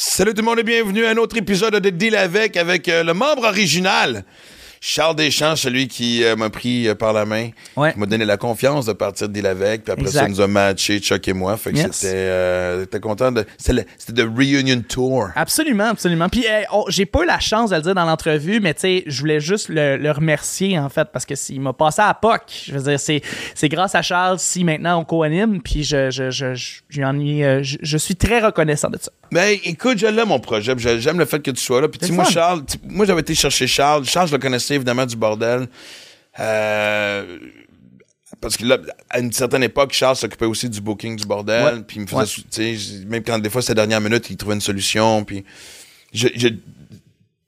Salut tout le monde et bienvenue à un autre épisode de Deal avec avec euh, le membre original. Charles Deschamps, celui qui euh, m'a pris euh, par la main, Ouais. qui m'a donné la confiance de partir de Deal avec, puis après Exact. ça, il nous a matché, Chuck et moi. Fait que Yes. c'était, euh, t'es content de, c'était le, c'était le reunion tour. Absolument, absolument. Puis oh, j'ai pas eu la chance de le dire dans l'entrevue, mais tu sais, je voulais juste le, le remercier en fait parce que s'il m'a passé à POC. Je veux dire, c'est c'est grâce à Charles si maintenant on co-anime. Puis je je je je, j'y en ai, euh, je, je suis très reconnaissant de ça. Ben, écoute, je l'aime mon projet, j'aime le fait que tu sois là. Puis tu sais, C'est moi, fun. Charles, moi, j'avais été chercher Charles. Charles, je le connaissais évidemment du bordel. Euh, parce que là, à une certaine époque, Charles s'occupait aussi du booking du bordel. Ouais. Puis il me faisait, Ouais. même quand des fois c'était la dernière minute, il trouvait une solution. Puis je, je-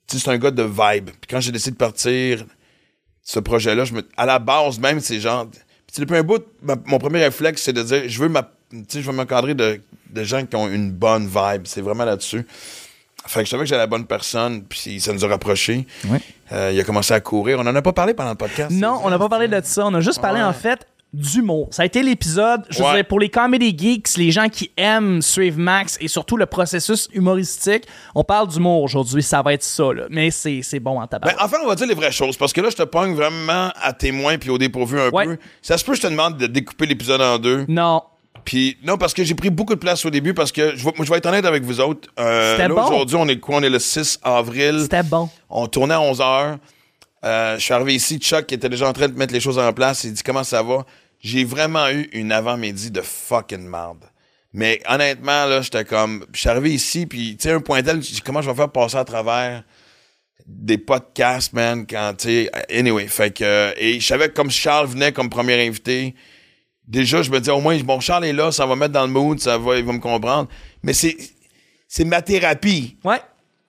c'est un gars de vibe. Puis quand j'ai décidé de partir, ce projet-là, je me, à la base même, c'est genre. Puis depuis un bout, ma- mon premier réflexe, c'est de dire, je veux ma, tu sais, je veux m'encadrer de, de gens qui ont une bonne vibe. C'est vraiment là-dessus. Fait que je savais que j'avais la bonne personne, puis ça nous a rapprochés. Ouais. Euh, il a commencé à courir. On en a pas parlé pendant le podcast. Non, on n'a pas parlé de ça. On a juste parlé Ouais. en fait d'humour. Ça a été l'épisode, je Ouais. pour les comedy geeks, les gens qui aiment suivre Max et surtout le processus humoristique. On parle d'humour aujourd'hui, ça va être ça, là. Mais c'est c'est bon en tabac. Ben, enfin, on va dire les vraies choses, parce que là, je te pogne vraiment à témoin puis au dépourvu un Ouais. peu. Ça se peut, je te demande de découper l'épisode en deux. non. Puis non, parce que j'ai pris beaucoup de place au début, parce que je vais, moi, je vais être honnête avec vous autres. Euh, C'était bon. Aujourd'hui, on est quoi? On est le 6 avril. C'était bon. On tournait à 11 heures. Euh, je suis arrivé ici, Chuck qui était déjà en train de mettre les choses en place. Il dit comment ça va? J'ai vraiment eu une avant-midi de fucking merde. Mais honnêtement, là, j'étais comme. Je suis arrivé ici, puis tu sais, un point tel, comment je vais faire passer à travers des podcasts, man, quand tu sais. Anyway, fait que. et je savais que comme Charles venait comme premier invité, déjà, je me disais au moins, bon, Charles est là, ça va mettre dans le mood, ça va, il va me comprendre. Mais c'est. C'est ma thérapie. Ouais.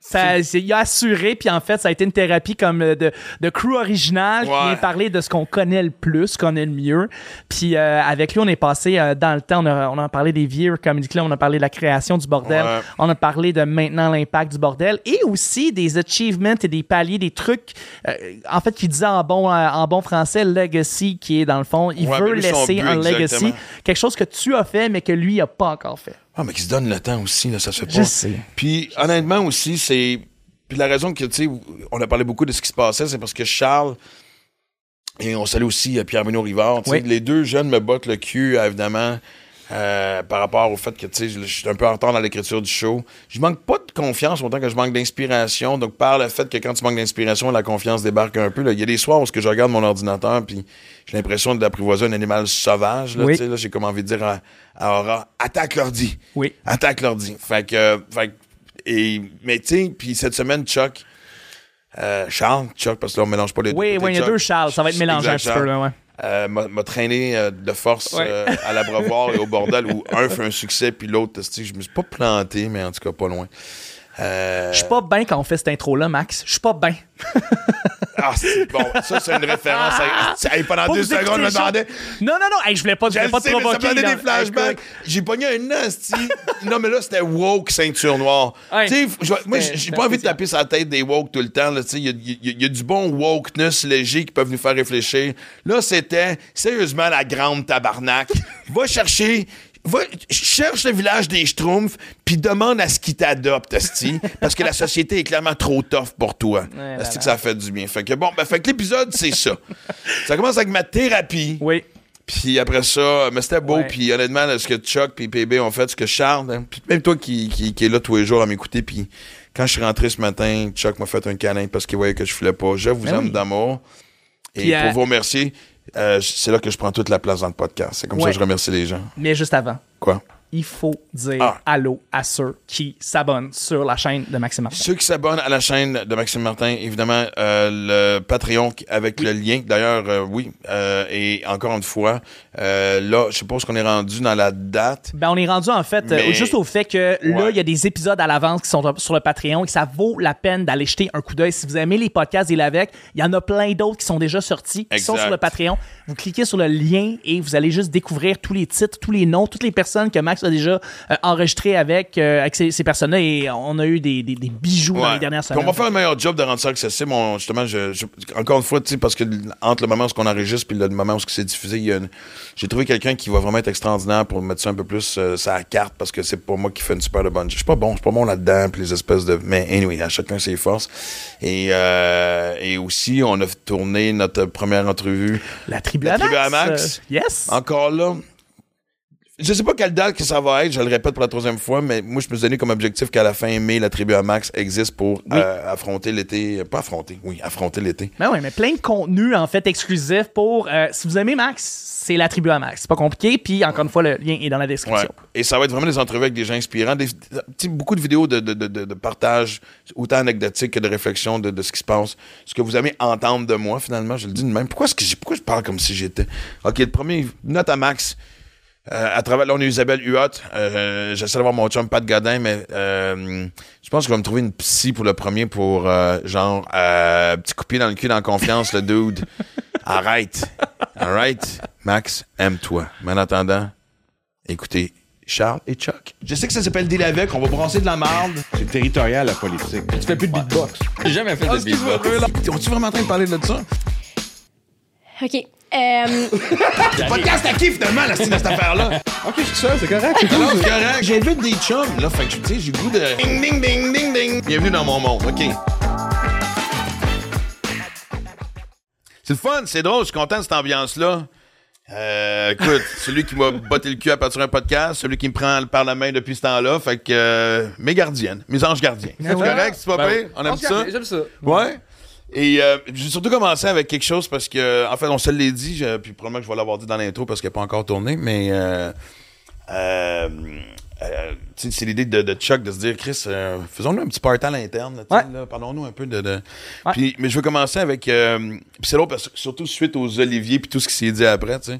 Ça, il a assuré, puis en fait, ça a été une thérapie comme euh, de, de crew original qui Ouais. vient parler de ce qu'on connaît le plus, qu'on connaît le mieux. Puis euh, avec lui, on est passé euh, dans le temps, on a, on a parlé des vieux Comedy Club, on a parlé de la création du bordel, Ouais. on a parlé de maintenant l'impact du bordel et aussi des achievements et des paliers, des trucs, euh, en fait, qui disait en bon, en bon français, legacy, qui est dans le fond, il Ouais, veut lui, laisser but, un legacy, exactement. quelque chose que tu as fait, mais que lui a pas encore fait. Ah, mais qui se donne le temps aussi, là, ça se fait Je pas. sais. Puis, honnêtement aussi, c'est. Puis la raison que, tu sais, on a parlé beaucoup de ce qui se passait, c'est parce que Charles, et on salue aussi euh, Pierre-Benoît Rivard, tu sais, Oui. les deux jeunes me bottent le cul, euh, évidemment, euh, par rapport au fait que, tu sais, je suis un peu en retard dans l'écriture du show. Je manque pas de confiance autant que je manque d'inspiration. Donc, par le fait que quand tu manques d'inspiration, la confiance débarque un peu. Il y a des soirs où je regarde mon ordinateur, puis j'ai l'impression d'apprivoiser un animal sauvage. Là, Oui. j'ai comme envie de dire à, à Aura, attaque l'ordi. Oui. Attaque l'ordi. Fait que, euh, fait que- et, mais tu sais, puis cette semaine, Chuck, euh, Charles, Chuck, parce que là, on mélange pas les deux. Oui, il y a deux Charles, ça va être mélangé un petit peu, Charles. là, ouais. Euh, m'a traîné euh, de force Ouais. euh, à l'abreuvoir et au bordel où un fait un succès puis l'autre, je me suis pas planté, mais en tout cas pas loin. Euh, Je suis pas bien quand on fait cette intro-là, Max. Je suis pas bien. Ah, c'est- bon, ça c'est une référence. À, Hey, pendant deux secondes, je me demandais. Non, non, non. Hey, je voulais pas, je voulais pas te ça provoquer. me donnait là. des flashbacks. J'ai pogné un asti. non, mais là, c'était woke ceinture noire. Ouais. Tu sais, moi, j'ai pas envie de taper sur la tête des woke tout le temps. Il y y a du bon wokeness léger qui peuvent nous faire réfléchir. Là, c'était sérieusement la grande tabarnak. Va chercher. Va, cherche le village des Schtroumpfs, puis demande à ce qu'ils t'adoptent, Asti, parce que la société est clairement trop tough pour toi. Ouais, Asti, là, que ça fait du bien. Fait que bon, ben, fait que l'épisode, c'est ça. ça commence avec ma thérapie. Oui. Puis après ça, mais c'était beau. Puis honnêtement, là, ce que Chuck puis PB ont fait, ce que Charles, hein, puis même toi qui, qui, qui est là tous les jours à m'écouter, puis quand je suis rentré ce matin, Chuck m'a fait un câlin parce qu'il voyait que je filais pas. Je vous Ben aime oui. d'amour. Et Puis, pour euh, vous remercier, euh, c'est là que je prends toute la place dans le podcast. C'est comme ça que je remercie les gens. Mais juste avant, Quoi? Il faut dire Ah. allô à ceux qui s'abonnent sur la chaîne de Maxime Martin. Ceux qui s'abonnent à la chaîne de Maxime Martin, évidemment, euh, le Patreon avec le lien. D'ailleurs, euh, oui. euh, et encore une fois, là, je suppose qu'on est rendu dans la date. Ben, on est rendu en fait Mais- juste au fait que là, Ouais. il y a des épisodes à l'avance qui sont sur le Patreon et que ça vaut la peine d'aller jeter un coup d'œil. Si vous aimez les podcasts et l'avec, il y en a plein d'autres qui sont déjà sortis, qui sont Exact. sur le Patreon. Vous cliquez sur le lien et vous allez juste découvrir tous les titres, tous les noms, toutes les personnes que Max Max a déjà euh, enregistré avec, euh, avec ces, ces personnes-là et on a eu des, des, des bijoux dans Ouais. les dernières Puis semaines. on va faire un meilleur job de rendre ça accessible. On- justement, je, je- encore une fois, tu sais, parce que entre le moment où on enregistre puis le moment où c'est diffusé, il y a une- j'ai trouvé quelqu'un qui va vraiment être extraordinaire pour mettre ça un peu plus euh, sa carte parce que c'est pas moi qui fais une super de bonne. Je suis pas bon, je suis pas bon là-dedans puis les espèces de. Mais anyway, à chacun ses forces. Et euh, et aussi, on a tourné notre première entrevue. La tribu La à tribu Max. à Max. euh, yes. Encore là. Je sais pas quelle date que ça va être, je le répète pour la troisième fois, mais moi, je me suis donné comme objectif qu'à la fin mai, la tribu à Max existe pour euh, affronter l'été. Pas affronter, oui, affronter l'été. Ben oui, mais plein de contenu en fait exclusif pour. euh, si vous aimez Max, c'est la tribu à Max. C'est pas compliqué. Puis encore une fois, le lien est dans la Ouais. description. Et ça va être vraiment des entrevues avec des gens inspirants, des, beaucoup de vidéos de, de, de, partage, autant anecdotiques que de réflexion de, de ce qui se passe. Ce que vous aimez entendre de moi, finalement, je le dis de même. Pourquoi, est-ce que j'ai- pourquoi je parle comme si j'étais? OK, le premier, note à Max. Euh, à travers, là, on a Isabelle Huot. Euh, J'essaie d'avoir mon chum Pat Godin, mais euh, je pense que je vais me trouver une psy pour le premier pour, euh, genre, euh, petit coup de pied dans le cul, dans confiance, le dude. Arrête. Alright? Max, aime-toi. Mais en attendant, écoutez, Charles et Chuck. Je sais que ça s'appelle Deal avec, on va brasser de la marde. C'est territorial, la politique. Tu fais plus de beatbox. J'ai jamais fait de beatbox. On-tu vraiment en train de parler de ça? OK. Euh, Podcast à qui finalement, la style de cette affaire-là? OK, je suis seul, c'est correct. c'est cool. c'est correct. J'invite des chums, là, fait que, tu sais, j'ai le goût de... Ding, ding, ding, ding, ding. Bienvenue dans mon monde, OK. C'est le fun, c'est drôle, je suis content de cette ambiance-là. Euh, écoute, celui qui m'a botté le cul à partir d'un podcast, celui qui me prend par la main depuis ce temps-là, fait que euh, mes gardiennes, mes anges gardiens. C'est correct, c'est pas Ben pire? On aime ça? J'aime ça. Ouais? Et euh, j'ai surtout commencé avec quelque chose parce que, en fait, on se l'est dit, je- puis probablement que je vais l'avoir dit dans l'intro parce qu'elle n'est pas encore tournée, mais euh, euh, euh, c'est l'idée de, de Chuck de se dire, Chris, euh, faisons-nous un petit party à l'interne, Ouais. parlons-nous un peu de. de- Ouais. Puis, mais je veux commencer avec, euh, puis c'est l'autre parce que surtout suite aux Oliviers puis tout ce qui s'est dit après, tu sais.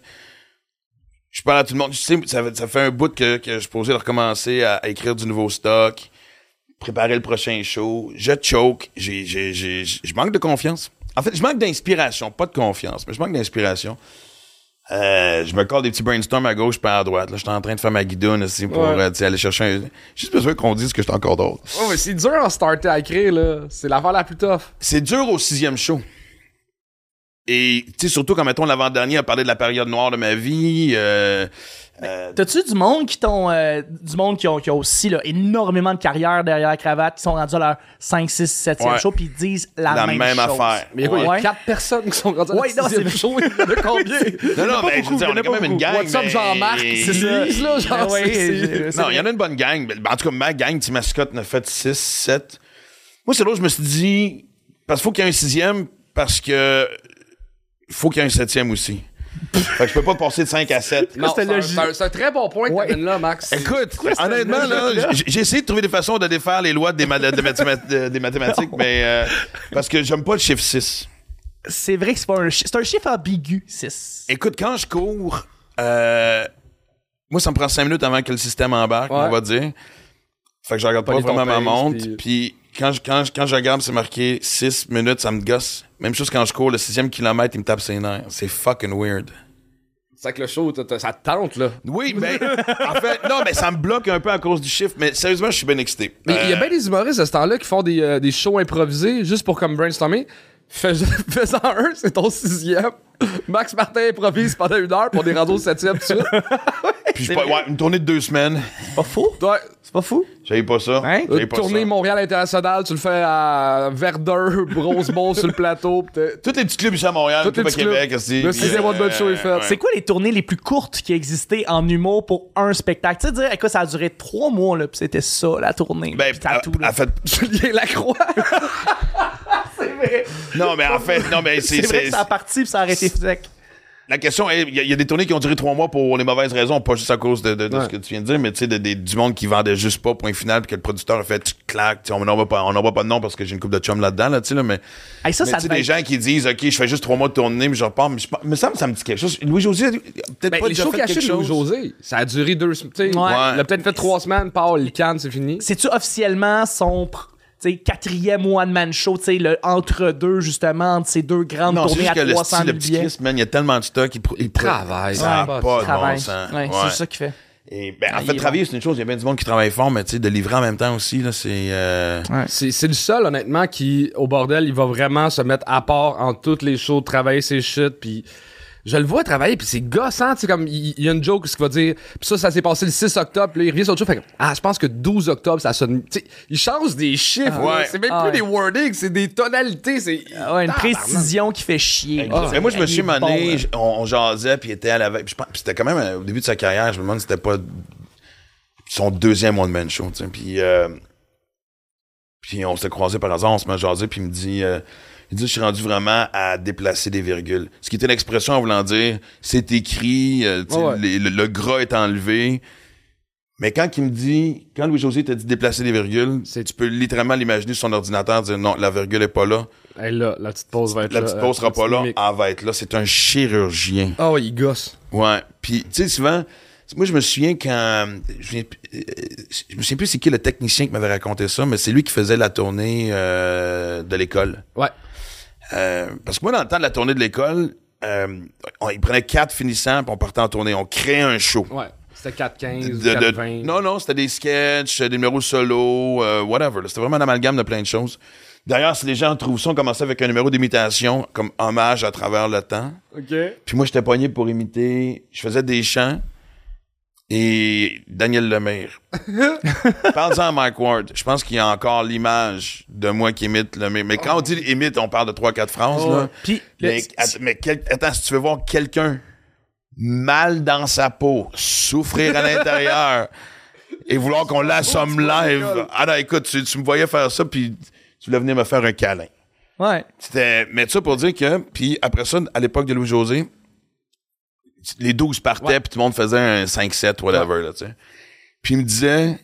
Je parle à tout le monde. Tu sais, ça, ça fait un bout que, que je posais de recommencer à, à écrire du nouveau stock préparer le prochain show. Je choke. J'ai, j'ai, j'ai, je manque de confiance. En fait, je manque d'inspiration, pas de confiance, mais je manque d'inspiration. Euh, je me colle des petits brainstorms à gauche pas à droite. Là, je suis en train de faire ma guidoune aussi pour Ouais. euh, aller chercher un. J'ai juste besoin qu'on dise que je suis encore drôle. Oh, mais c'est dur en starter à écrire, là. C'est l'affaire la plus tough. C'est dur au sixième show. Et tu sais, surtout quand mettons l'avant-dernier a parlé de la période noire de ma vie. Euh, euh, T'as-tu du monde qui t'ont. euh, du monde qui ont, qui ont aussi là, énormément de carrière derrière la cravate, qui sont rendus à leur 5, 6, 7e Ouais. show, puis ils disent la, La même, même chose. affaire. Mais il y a quoi, il y a Ouais. quatre personnes qui sont rendues à Ouais, la non, sixième c'est- show. A combien? non, non, mais je veux dire, on est quand même une gang. What's up, mais- Jean-Marc? C'est Louise, là, genre, ouais, Non, il y en a une bonne gang. En tout cas, ma gang, Tim Mascotte, en a fait 6, 7. Moi, c'est là où je me suis dit, parce qu'il faut qu'il y ait un sixième, parce que il faut qu'il y ait un septième aussi. Fait que je peux pas passer de 5 à 7. Non, C'était c'est un- logique. c'est un, c'est un très bon point que Ouais. t'amènes là, Max. Écoute, honnêtement, là, j'ai essayé de trouver des façons de défaire les lois des, ma- de mathéma- de- des mathématiques, mais euh, parce que j'aime pas le chiffre 6. C'est vrai que c'est pas un, c'est un chiffre ambigu, 6. Écoute, quand je cours, euh, moi, ça me prend 5 minutes avant que le système embarque, Ouais. on va dire. Fait que je regarde pas vraiment ma montre. puis- quand je, quand, je- quand je regarde, c'est marqué 6 minutes, ça me gosse. Même chose quand je cours, le sixième kilomètre, il me tape ses nerfs. C'est fucking weird. C'est que le show, t'as- t'as- ça te tente, là. Oui, mais en fait, non, mais ça me bloque un peu à cause du chiffre. Mais sérieusement, je suis bien excité. Mais il y a Euh, bien des humoristes à ce temps-là qui font des, euh, des shows improvisés juste pour comme brainstormer. Fais- Fais-en un, c'est ton sixième. Max Martin improvise pendant une heure pour des randos septième tout de suite. puis je pas- ouais, une tournée de deux semaines. C'est pas fou? Ouais. C'est pas fou? J'avais pas ça. Hein? J'avais Euh, pas tournée ça. Montréal International, tu le fais à Verdun, Rosemont sur le plateau. pis t'es- Tous les petits clubs ici à Montréal, Tous tout les à petits Québec clubs. aussi. Le puis, sixième mois de bonne show est fait. ouais. C'est quoi les tournées les plus courtes qui existaient en humour pour un spectacle? Tu sais, dire, écoute, ça a duré trois mois, là, puis c'était ça, la tournée. Ben, Puis t'as à- tout, là. en fait, Julien Lacroix. Non, mais en fait, non, mais c'est, C'est vrai c'est- que ça a parti, puis ça a arrêté sec. la question est, il y, a- il y a des tournées qui ont duré trois mois pour les mauvaises raisons, pas juste à cause de, de- de Ouais. ce que tu viens de dire, mais tu sais, du monde qui vendait juste pas, point final, puis que le producteur a fait, tu claques, tu sais, on n'en va pas, on n'en va pas de nom parce que j'ai une coupe de chum là-dedans, là, tu sais, là, mais, Hey, ça, mais ça tu sais, devait des gens qui disent, OK, je fais juste trois mois de tournée, mais je repars, mais je, me semble ça me dit quelque chose. Louis-José, peut-être Ben, pas les déjà fait quelque chose. Louis-José, ça a duré deux semaines. tu sais. Ouais. Il a peut-être fait trois semaines, Paul, il canne, c'est fini. C'est-tu officiellement son sais, quatrième one-man show, tu sais, le entre-deux, justement, entre ces deux grandes Non, tournées juste à que le 300 style, 000 le petit billets? Christ, man, il y a tellement de stock, il, pr- il pr- Travaille, Ça pas de bon sens. Ouais, Ouais. C'est ça qu'il fait. Et, ben, en Ah, fait, travailler, c'est une chose. Il y a bien du monde qui travaille fort, mais tu sais, de livrer en même temps aussi, là, c'est. euh, C'est, c'est le seul, honnêtement, qui, au bordel, il va vraiment se mettre à part en toutes les shows, travailler ses shit, puis je le vois travailler, puis c'est gossant, tu sais, comme, il y, a une joke, ce qu'il va dire, puis ça, ça s'est passé le 6 octobre, puis là, il revient sur autre chose, fait que, ah, je pense que 12 octobre, ça sonne, tu sais, il change des chiffres, Ah, ouais. c'est même Ah, plus ouais. des wordings, c'est des tonalités, c'est... Ah ouais, une précision qui fait chier. Mais moi, je me suis bon, mané, on, on jasait, puis il était à la veille. Puis c'était quand même euh, au début de sa carrière, je me demande si c'était pas son deuxième One Man Show. tu sais. Puis, euh, puis on s'était croisés par hasard, on se met à jaser, puis il me dit, euh, il dit, je suis rendu vraiment à déplacer des virgules. Ce qui était l'expression en voulant dire, c'est écrit, euh, Ouais, le, le gras est enlevé. Mais quand il me dit, quand Louis-José t'a dit déplacer des virgules, tu peux littéralement l'imaginer sur son ordinateur, dire non, la virgule est pas là. Hey, là, la petite pause va être La là. petite euh, pause sera la pas là, elle va être là. C'est un chirurgien. Ah ouais, il gosse. Ouais. Puis, tu sais, souvent, moi, je me souviens quand. Je, viens- euh, je me souviens plus c'est qui le technicien qui m'avait raconté ça, mais c'est lui qui faisait la tournée euh, de l'école. Ouais. Euh, parce que moi, dans le temps de la tournée de l'école, euh, on, il prenait quatre finissants, puis on partait en tournée. On créait un show. Ouais. C'était 4-15, De- de- 4-20. non, non, c'était des sketchs, des numéros solo, euh, whatever. C'était vraiment un amalgame de plein de choses. D'ailleurs, si les gens trouvent ça, on commençait avec un numéro d'imitation comme hommage à travers le temps. OK. Puis moi, j'étais pogné pour imiter. Je faisais des chants. Et Daniel Lemire. Parle-en à Mike Ward. Je pense qu'il y a encore l'image de moi qui imite Lemire. Mais quand on dit imite, on parle de trois, quatre phrases. Oh, là. Mais, att- mais quel- attends, si tu veux voir quelqu'un mal dans sa peau, souffrir à l'intérieur et vouloir qu'on l'assomme live. Ah non, écoute, tu, tu me voyais faire ça, puis tu voulais venir me faire un câlin. ouais. C'était, mais ça pour dire que, puis après ça, à l'époque de Louis-José, les 12 partaient, puis tout le monde faisait un 5-7, whatever, là, tu sais. Puis il me disait,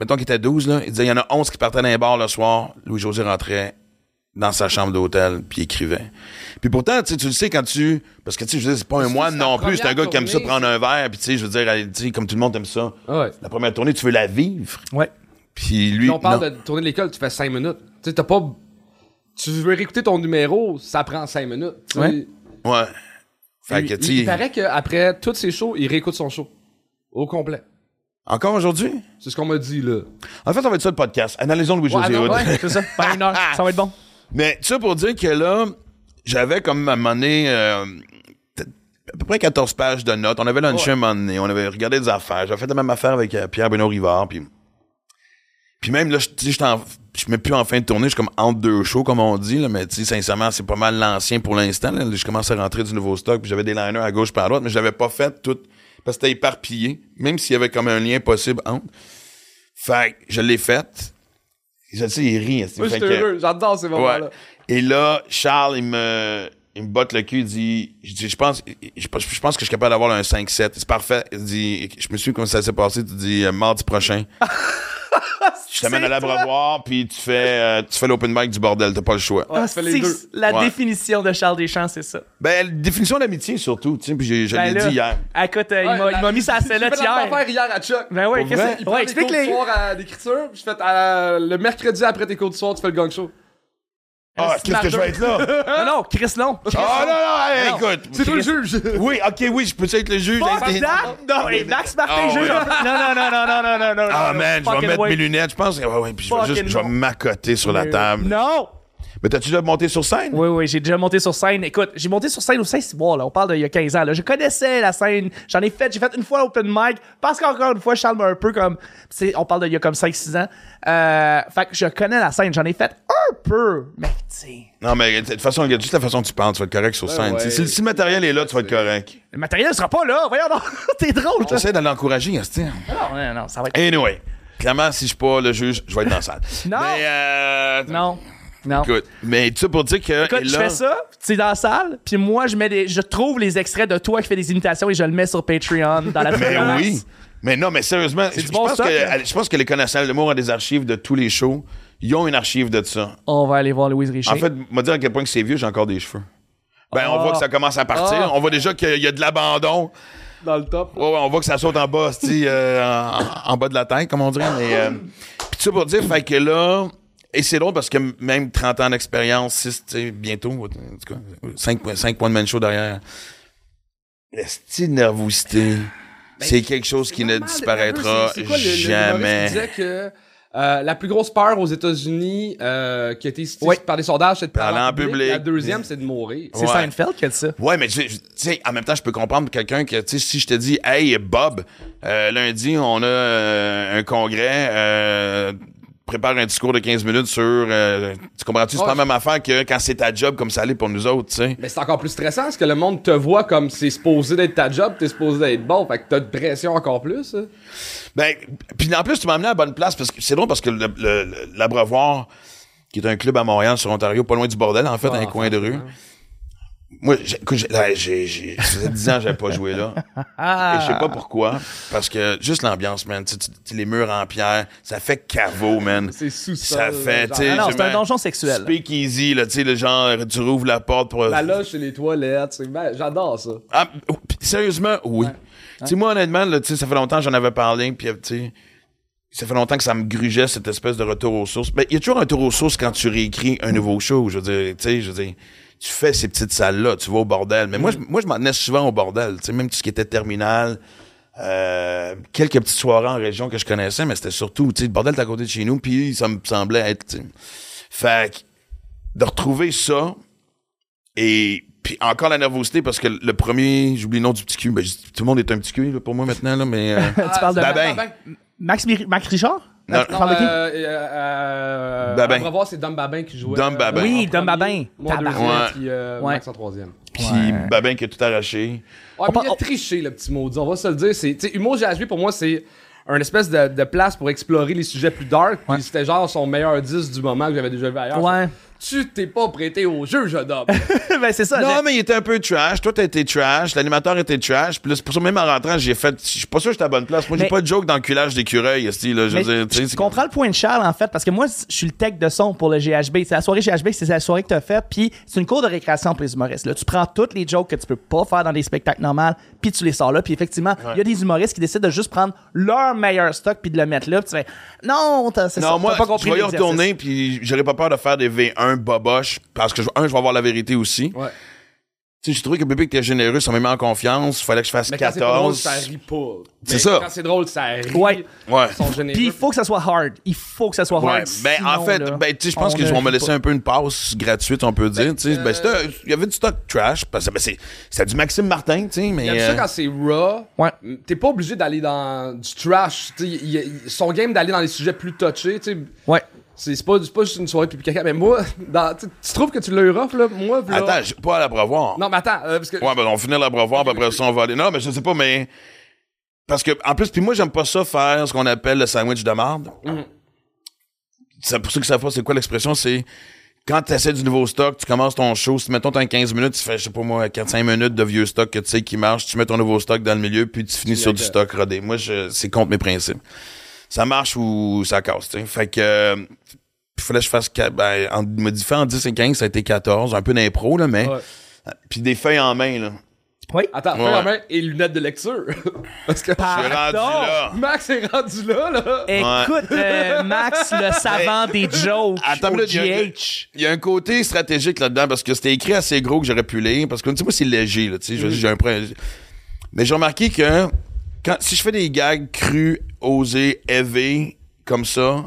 mettons qu'il était 12, là, il disait, il y en a 11 qui partaient dans les bars le soir, Louis-José rentrait dans sa chambre d'hôtel, puis il écrivait. Puis pourtant, tu sais, tu le sais quand tu... Parce que, tu sais, je veux dire, c'est pas un moine non plus, c'est un gars qui aime ça tournée, prendre un verre, puis tu sais, je veux dire, sais, comme tout le monde aime ça. Ah ouais. La première tournée, tu veux la vivre. Ouais. Puis lui, Puis on parle non. de tourner de l'école, tu fais 5 minutes. Tu sais, t'as pas. Tu veux réécouter ton numéro, ça prend 5 minutes. Ouais. Ouais. Fait Il, que, il- paraît qu'après tous ses shows, il réécoute son show. Au complet. encore aujourd'hui? C'est ce qu'on m'a dit, là. En fait, ça va être ça le podcast. Analysons Louis-José Ouais, non, Hood. Ouais, c'est ça. Une heure. Ça va être bon. Mais ça pour dire que là, j'avais comme à un moment donné, euh, peut-être à peu près 14 pages de notes. On avait lunché un moment donné, on avait regardé des affaires. J'avais fait la même affaire avec euh, Pierre Benoît Rivard. Puis, puis même là, je- tu sais, j'étais en- je suis même plus en fin de tournée, je suis comme entre deux shows, comme on dit. Là, mais tu sais, sincèrement, c'est pas mal l'ancien pour l'instant. Je commence à rentrer du nouveau stock, puis j'avais des liners à gauche par à droite, mais je l'avais pas fait tout parce que c'était éparpillé, même s'il y avait comme un lien possible entre. Fait que je l'ai fait. Je sais, il rit. Moi, j'étais heureux. J'adore ces moments-là. Ouais. Et là, Charles, il me, il me botte le cul, il dit, je dis, je pense, je, pense- je pense que je suis capable d'avoir un 5-7. C'est parfait. Il dit, je me suis comment ça s'est passé. Tu dis, euh, mardi prochain. je t'amène à l'abreuvoir, puis tu fais, euh, tu fais l'open mic du bordel. T'as pas le choix. Ouais, Ah, tu fais les c'est- deux. La Ouais. définition de Charles Deschamps, c'est ça. Ben, définition d'amitié, surtout, tu sais, puis j'ai- je Ben l'ai là, dit hier. ah, Écoute, euh, il Ouais, m'a- il la- m'a mis sa sellette J'ai fait hier. hier à Chuck. Ben ouais, qu'est-ce que Il prend des cours les. soir à- d'écriture, puis je fais le mercredi après tes cours du soir, tu fais le gang show. Ah, qu'est-ce que je vais être là? Non, non, Chris Long. Oh non, non, hey, écoute. C'est toi le juge. Oui, ok, oui, je peux être le juge. Fuck that! Non, et Max Martin, Ah, juge. Non, non, non, non, non, non, non, non. Ah, non, man, je vais mettre way. mes lunettes, je pense. Ouais, ouais, puis je vais juste, je vais non. m'accoter sur la table. Non! Mais t'as-tu déjà monté sur scène? Oui, oui, j'ai déjà monté sur scène. Écoute, j'ai monté sur scène au Saint-Cyboire, là. On parle d'il y a 15 ans, là. Je connaissais la scène. J'en ai fait, j'ai fait une fois open mic. Parce qu'encore une fois, Charles m'a un peu comme, on parle d'il y a comme 5-6 ans. Euh, fait que je connais la scène. J'en ai fait un peu. Mais, tu sais, Non, mais de toute façon, regarde, juste la façon dont tu parles, tu vas être correct sur scène. ouais. Tu sais, Si, si le matériel est là, tu vas être correct. le matériel sera pas là. Voyons, non. T'es drôle, toi. J'essaie de l'encourager, Asti. Non, non, non, ça va être. Anyway, clairement, si je suis pas le juge, je vais être dans la salle. Non. Mais, euh, Non. Non. Écoute, mais ça pour dire que. Écoute, je là- fais ça, c'est dans la salle, puis moi, je mets des, je trouve les extraits de toi qui fais des imitations et je le mets sur Patreon dans la Mais oui. Mais non, mais sérieusement, je, bon pense stock, que, hein? je pense que les connaisseurs de l'humour ont des archives de tous les shows. Ils ont une archive de ça. On va aller voir Louise Richer. En fait, me dire à quel point que c'est vieux, j'ai encore des cheveux. Ben, on Ah. voit que ça commence à partir. Ah. On voit déjà qu'il y a de l'abandon. Dans le top. Ouais, ouais, on voit que ça saute en bas, euh, en, en bas de la tête, comme on dirait. Mais, euh, puis ça pour dire, fait que là, et c'est drôle parce que même 30 ans d'expérience, 6, tu sais, bientôt, en tout cas, 5, points de man show derrière. La style nervosité. c'est quelque chose qui ne disparaîtra c'est- c'est quoi le- le humoriste jamais. qui disait que euh, la plus grosse peur aux États-Unis euh, qui a été Oui. par des sondages, c'est de Parler en public. La deuxième, c'est de mourir. C'est Ouais. Seinfeld qui a dit ça. Ouais, mais tu sais, tu sais, en même temps, je peux comprendre quelqu'un que, tu sais, si je te dis, hey, Bob, euh, lundi, on a euh, un congrès, euh, prépare un discours de 15 minutes sur, euh, tu comprends-tu, c'est Ouais, pas la même affaire que quand c'est ta job comme ça allait pour nous autres, tu sais. Mais c'est encore plus stressant parce que le monde te voit comme c'est supposé d'être ta job, t'es supposé d'être bon, fait que t'as de pression encore plus. hein. Ben, puis en plus, tu m'as amené à la bonne place parce que c'est drôle parce que l'Abreuvoir, qui est un club à Montréal, sur Ontario, pas loin du bordel, en fait, dans Ah, un coin de rue. Moi, j'ai, écoute, j'ai, j'ai, ça faisait 10 ans que j'avais pas joué là. Et je sais pas pourquoi. Parce que juste l'ambiance, man. Tu sais, tu- les murs en pierre, ça fait caveau, man. C'est sous Ça fait, tu sais, Ah c'est un donjon sexuel. Speak easy, là, tu sais, le genre, tu rouvres la porte pour. La loge chez les toilettes, c'est- ben, j'adore ça. Ah, oh, sérieusement, oui. Tu sais, moi, honnêtement, là, tu sais, ça fait longtemps que j'en avais parlé, puis tu sais, ça fait longtemps que ça me grugeait, cette espèce de retour aux sources. Mais il y a toujours un retour aux sources quand tu réécris un nouveau show, je veux dire, tu sais, je veux dire, tu fais ces petites salles-là, tu vas au bordel. Mais moi, je, moi, je m'en tenais souvent au bordel, tu sais, même tout ce qui était terminal, euh, quelques petites soirées en région que je connaissais, mais c'était surtout, tu sais, le bordel est à côté de chez nous, puis ça me semblait être. Fait que, de retrouver ça, et puis encore la nervosité parce que le premier, j'oublie le nom du petit cul, ben, tout le monde est un petit cul là, pour moi maintenant, là, mais... euh, tu parles de Babin. Max, Mir- Max Richard? Non, Tu parles de qui? euh, euh, euh, Babin. On va voir, c'est Dom Babin qui jouait. Dom Babin. Oui, Dom Babin. Moi, deuxième, puis euh, Ouais. Max en troisième. Puis Ouais. Babin qui a tout arraché. Ouais, mais il a triché, le petit maudit. On va se le dire. C'est, tu sais, Humour GHB, pour moi, c'est un espèce de, de place pour explorer les sujets plus dark. Puis c'était genre son meilleur 10 du moment que j'avais déjà vu ailleurs. Ouais. Tu t'es pas prêté au jeu, jeune homme. ben, c'est ça. Non, mais il était un peu trash. Toi, t'as été trash. L'animateur était trash. Puis là, c'est pour ça, même en rentrant, j'ai fait. Je suis pas sûr que j'étais à la bonne place. Moi, j'ai Mais- pas de joke d'enculage d'écureuil, esti, là. Je comprends le point de Charles, en fait, parce que moi, je suis le tech de son pour le GHB. C'est la soirée GHB, c'est la soirée que tu as faite, puis c'est une cour de récréation pour les humoristes. Là. Tu prends toutes les jokes que tu peux pas faire dans des spectacles normaux, puis tu les sors là. Puis effectivement, il y a des humoristes qui décident de juste prendre leur meilleur stock puis de le mettre là. Puis tu fais, non, t'as, c'est ça, Non, t'as moi, pas compris je vais y retourner, puis j'aurais pas peur de faire des V1 boboches, parce que, je- un, je vais avoir la vérité aussi. Ouais. Tu sais, j'ai trouvé que Bébé était généreux, ça m'a mis en confiance. Fallait que je fasse Mais quand c'est pas drôle, 14. ça rit pas. C'est ça. Quand c'est drôle, ça rit. Ouais. Ouais. Puis il faut que ça soit hard. Il faut que ça soit Ouais, hard. ben en fait, là, ben tu sais, je pense qu'ils vont me laisser un peu une passe gratuite, on peut dire. tu sais. Ben, il y avait du stock trash, parce que ben, c'est, c'était du Maxime Martin, tu sais, mais. J'aime euh, ça quand c'est raw. Ouais. T'es pas obligé d'aller dans du trash. Tu sais, son game d'aller dans les sujets plus touchés. tu sais, Ouais. C'est pas, pas juste une soirée pipi caca. Mais moi, dans, tu tu trouves que tu l'as eu rough, là? Moi, là. Attends, j'ai pas à la brevoir. Non, mais attends, euh, parce que. Ouais, ben on finit la brevoir, puis après ça, on va aller. Non, mais je sais pas, mais. Parce que, en plus, puis moi, j'aime pas ça faire ce qu'on appelle le sandwich de marde. Mhm. C'est pour ceux qui savent pas c'est quoi l'expression, c'est quand tu essaies du nouveau stock, tu commences ton show, si mettons t'as 15 minutes, tu fais, je sais pas moi, 4-5 minutes de vieux stock que tu sais qui marche, tu mets ton nouveau stock dans le milieu, puis tu finis sur du stock rodé. Moi, je, c'est contre mes principes. Ça marche ou ça casse. Fait que, euh, il fallait que je fasse, ben, en, faire en 10 et 15, ça a été 14, un peu d'impro, là, mais, Ouais. puis des feuilles en main, là. Oui. Attends, Ouais. fais la main et lunettes de lecture. parce que Je suis rendu là. Max est rendu là, là. Écoute, euh, Max, le savant des jokes Attends, au là, il y a- GH. Il y a un côté stratégique là-dedans parce que c'était écrit assez gros que j'aurais pu lire parce que tu sais moi c'est léger là, tu sais, je veux dire, j'ai un pre- mais j'ai remarqué que quand si je fais des gags crus, osés, élevés comme ça,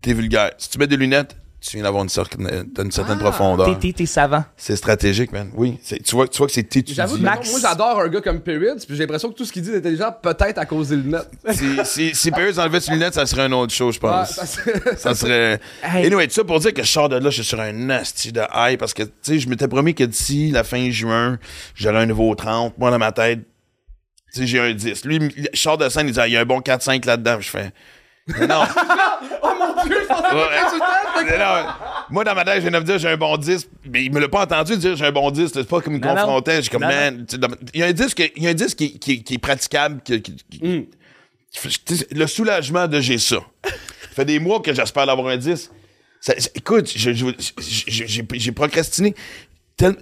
t'es vulgaire. Si tu mets des lunettes, tu viens d'avoir une, cer- t'as une certaine T'es, profondeur. t'es- t'es savant. C'est stratégique, man. Oui, tu vois tu vois que c'est étudié. J'avoue que Max- moi, j'adore un gars comme Periods, puis j'ai l'impression que tout ce qu'il dit est intelligent, peut-être à cause des lunettes. Si si si Perez enlevait ses lunettes, ça serait un autre chose, je Ouais, pense. ça serait- ça serait. Hey. Anyway, tout ça pour dire que je sors de là, je suis sur un nasty de high parce que, tu sais, je m'étais promis que d'ici la fin juin, j'aurais un nouveau 30. Moi, dans ma tête, j'ai un 10. Lui, il- je sors de scène, il dit, Ah, il y a un bon 4-5 là-dedans. Je fais, mais non. oh mon dieu, je pensais Ouais. que Mais non. Moi, dans ma tête, je viens de me dire, j'ai un bon 10. Mais il me l'a pas entendu dire, j'ai un bon 10. C'est pas comme il me Non, confrontait. J'ai comme, Non, man, il y a un 10, que- il y a un 10 qui, qui, qui est praticable, qui- qui- qui- Mm. le soulagement de j'ai ça. Ça fait des mois que j'espère d'avoir un 10. Ça- ça- écoute, j'ai j'ai procrastiné tel-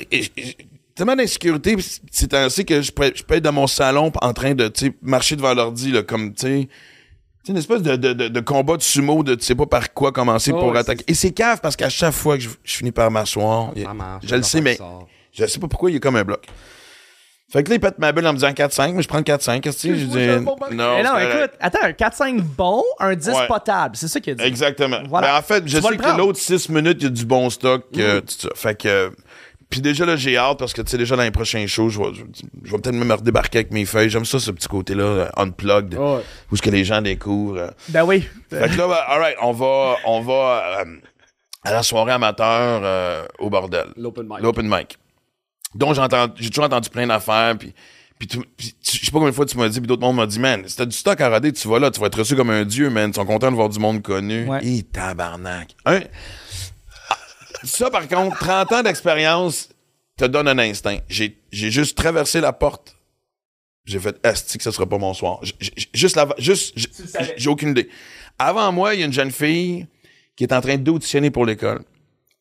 tellement d'insécurité c'est ainsi que je peux, je peux être dans mon salon en train de tu sais, marcher devant l'ordi là, comme tu sais tu sais, une espèce de, de, de, de combat de sumo de tu sais pas par quoi commencer Oh, pour ouais, attaquer. Et c'est cave parce qu'à chaque fois que je, je finis par m'asseoir, marche, je le sais, mais je sais pas pourquoi il y a comme un bloc. Fait que là, il pète ma bulle en me disant 4-5, mais je prends le 4-5. Qu'est-ce que tu dis? Non, Mais non, écoute, attends, un 4-5 bon, un 10 Ouais. potable. C'est ça qu'il a dit. Exactement. Voilà. Ben, en fait, je Tu sais que l'autre 6 minutes, il y a du bon stock. euh, tout ça. Fait que. Puis déjà, là, j'ai hâte parce que, tu sais, déjà, dans les prochains shows, je vais, je, je vais peut-être même me redébarquer avec mes feuilles. J'aime ça, ce petit côté-là, euh, unplugged, Ouais. où ce que les gens découvrent. euh. Ben oui. Fait que là, ben, alright, on va, on va euh, à la soirée amateur euh, au bordel. L'open mic. L'open mic. Donc, j'ai toujours entendu plein d'affaires, puis, puis, je sais pas combien de fois tu m'as dit, puis d'autres monde m'ont dit, man, si t'as du stock à roder, tu vas là, tu vas être reçu comme un dieu, man. Ils sont contents de voir du monde connu. Ouais. Et tabarnak. Un- Ah, Ça, par contre, 30 ans d'expérience te donne un instinct. J'ai, j'ai juste traversé la porte. J'ai fait, asti que ce sera pas mon soir. J- j- Juste, la, juste, j'ai aucune idée. Avant moi, il y a une jeune fille qui est en train d'auditionner pour l'école.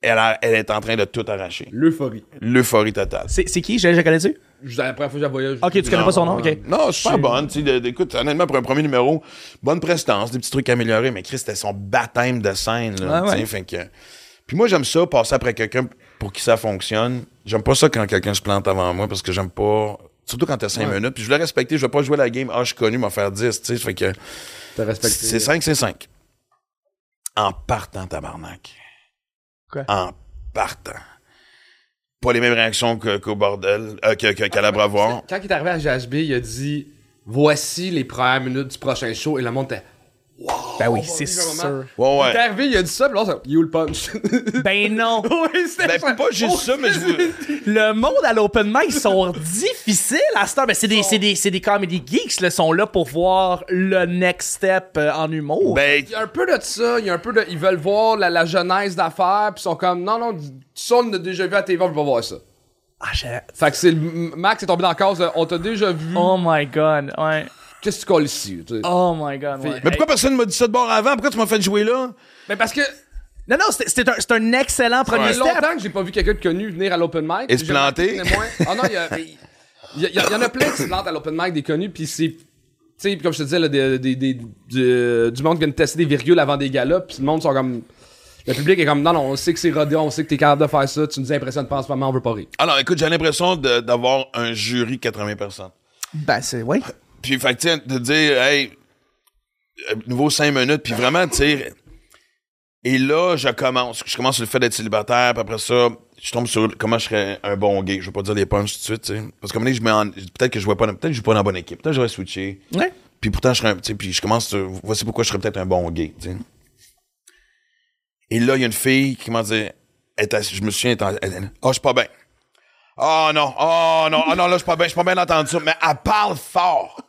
Elle, a- elle est en train de tout arracher. L'euphorie. L'euphorie totale. C'est c'est qui? Je, je connais-tu? Je- La première fois que je la voyais. je- Ok, tu connais pas son nom? Ok. Non, super bonne. Tu sais, écoute, honnêtement, pour un premier numéro, bonne prestance, des petits trucs améliorés, mais Chris, c'était son baptême de scène. Là, ouais. fait que- Puis moi, j'aime ça, passer après quelqu'un pour qui ça fonctionne. J'aime pas ça quand quelqu'un se plante avant moi parce que j'aime pas. Surtout quand t'as 5 minutes. Puis je voulais respecter, je vais pas jouer la game. Ah, je suis connu, m'en faire 10. Tu sais, fait que. T'as respecté. C'est 5, c'est 5. En partant, tabarnak. Quoi? En partant. Pas les mêmes réactions qu'au bordel, euh, qu'à la Bravoir. Quand il est arrivé à GHB, il a dit Voici les premières minutes du prochain show. Et le monde était. Ben oui, va c'est sûr. Ouais, Il est ouais. arrivé, il a dit ça, puis là, dit, You le punch. Ben non. oui, c'était Ben, ça. pas juste ça, mais je veux. Le monde à l'open mic sont difficiles à ce temps. Ben, c'est des, c'est des, c'est des comedy geeks, là, sont là pour voir le next step euh, en humour. Ben, Il y a un peu de ça, il y a un peu de. Ils veulent voir la, la genèse d'affaires, puis ils sont comme Non, non, ça, on l'a déjà vu à TV, on veut pas voir ça. Ah, je- Fait que c'est le. Max est tombé dans la case, on t'a déjà vu. Oh my god, ouais. Qu'est-ce que tu colles ici? tu sais? Oh my god, ouais. mais pourquoi personne m'a dit ça de bord avant? Pourquoi tu m'as fait jouer là? Mais parce que. Non, non, c'était- un, c'est un excellent Ça premier fait step. longtemps que j'ai pas vu quelqu'un de connu venir à l'open mic. Et se planter. Ah non, il y, a- il y, a- il y en a plein qui se plantent à l'open mic, des connus, puis c'est. Tu sais, comme je te disais, là, des, des, des- du, du monde qui vient de tester des virgules avant des galas, puis le monde sont comme. Le public est comme, non, non, on sait que c'est rodé, on sait que t'es capable de faire ça, tu nous impressionnes pas en ce moment, on veut pas rire. Alors, écoute, j'ai l'impression d'avoir un jury de 80 personnes. Ben, c'est, oui. Puis, fait tu de dire, hey, euh, nouveau 5 minutes, puis vraiment, tu sais. Et là, je commence. Je commence sur le fait d'être célibataire, puis après ça, je tombe sur comment je serais un bon gay. Je vais pas dire les punches tout de suite, tu sais. Parce que comme je mets en- peut-être que je vois pas, peut-être que je joue pas dans la bonne équipe. Peut-être que je vais switcher. Ouais. Puis pourtant, je serais un, tu sais, puis je commence sur, voici pourquoi je serais peut-être un bon gay, tu sais. Et là, il y a une fille qui m'a dit, je me souviens, elle elle- elle- oh, je suis pas bien. Oh non, oh non, oh non, là, je suis pas bien, je suis pas bien d'entendre ça. Mais elle parle fort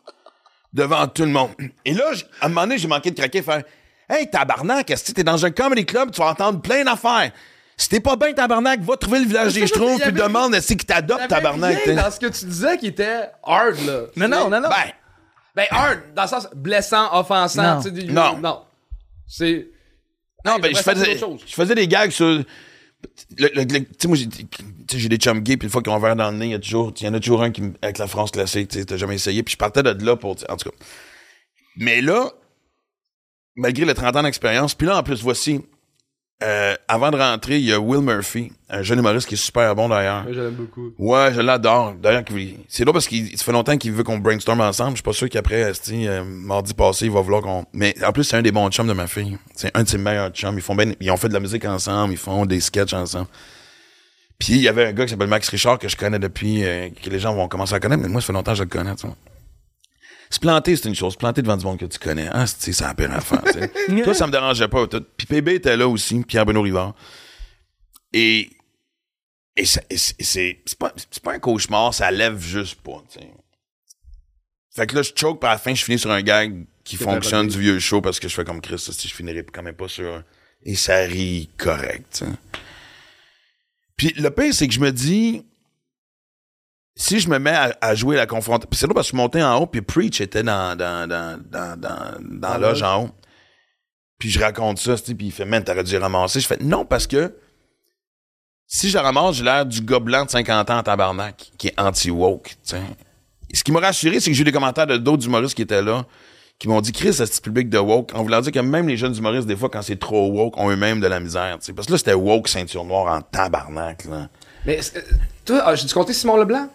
devant tout le monde. Et là, à un moment donné, j'ai manqué de craquer, faire, hey, tabarnak, est-ce que t'es dans un comedy club, tu vas entendre plein d'affaires. Si t'es pas bien, tabarnak, va trouver le village des Schtroumpfs, puis demande est-ce qu'il t'adopte, tabarnak. rien dans ce que tu disais qui était hard, là. Non, non, non, non. Ben, Ben, hard, dans le sens blessant, offensant, Non. tu sais. Non. Non. C'est. Non, Hey, ben, je faisais, je faisais des gags sur. Tu sais, moi, j'ai des chums gays, puis une fois qu'ils ont un verre dans le nez, il y a toujours, y en a toujours un qui, avec la France classique, tu t'as jamais essayé, puis je partais de là pour, en tout cas. Mais là, malgré les 30 ans d'expérience, puis là, en plus, voici, euh, avant de rentrer, il y a Will Murphy, un jeune humoriste qui est super bon d'ailleurs. Je l'aime beaucoup. Ouais, je l'adore. D'ailleurs, c'est drôle parce qu'il ça fait longtemps qu'il veut qu'on brainstorm ensemble. Je suis pas sûr qu'après, euh, mardi passé, il va vouloir qu'on. Mais en plus, c'est un des bons chums de ma fille. C'est un de ses meilleurs chums. Ils font ben, ils ont fait de la musique ensemble, ils font des sketchs ensemble. Puis il y avait un gars qui s'appelle Max Richard que je connais depuis euh, que les gens vont commencer à connaître, mais moi, ça fait longtemps que je le connais. tu vois. Se planter, c'est une chose. Se planter devant du monde que tu connais, ah, c'est la pire affaire. Toi, ça me dérangeait pas. Puis PB était là aussi, Pierre-Benoît Rivard. Et et c'est et pas, pas un cauchemar, ça lève juste pas, tu sais. Fait que là, je choke, puis à la fin, je finis sur un gag qui fonctionne du vieux show parce que je fais comme Chris, si je finirais quand même pas sur Et ça rit correct, tu sais. Puis le pire, c'est que je me dis, si je me mets à, à jouer la confrontation, c'est là parce que je suis monté en haut, puis Preach était dans, dans, dans, dans, dans, loge en haut. Puis je raconte ça, puis il fait, man, t'aurais dû ramasser. Je fais, non, parce que si je ramasse, j'ai l'air du gars blanc de 50 ans en tabarnak, qui est anti-woke. Ce qui m'a rassuré, c'est que j'ai eu des commentaires de d'autres humoristes qui étaient là, qui m'ont dit, Chris, ce petit public de woke, en voulant dire que même les jeunes humoristes, des fois, quand c'est trop woke, ont eux-mêmes de la misère, tu sais. Parce que là, c'était woke ceinture noire en tabarnak, là. Mais, euh, toi, ah, j'ai-tu compté Simon Leblanc?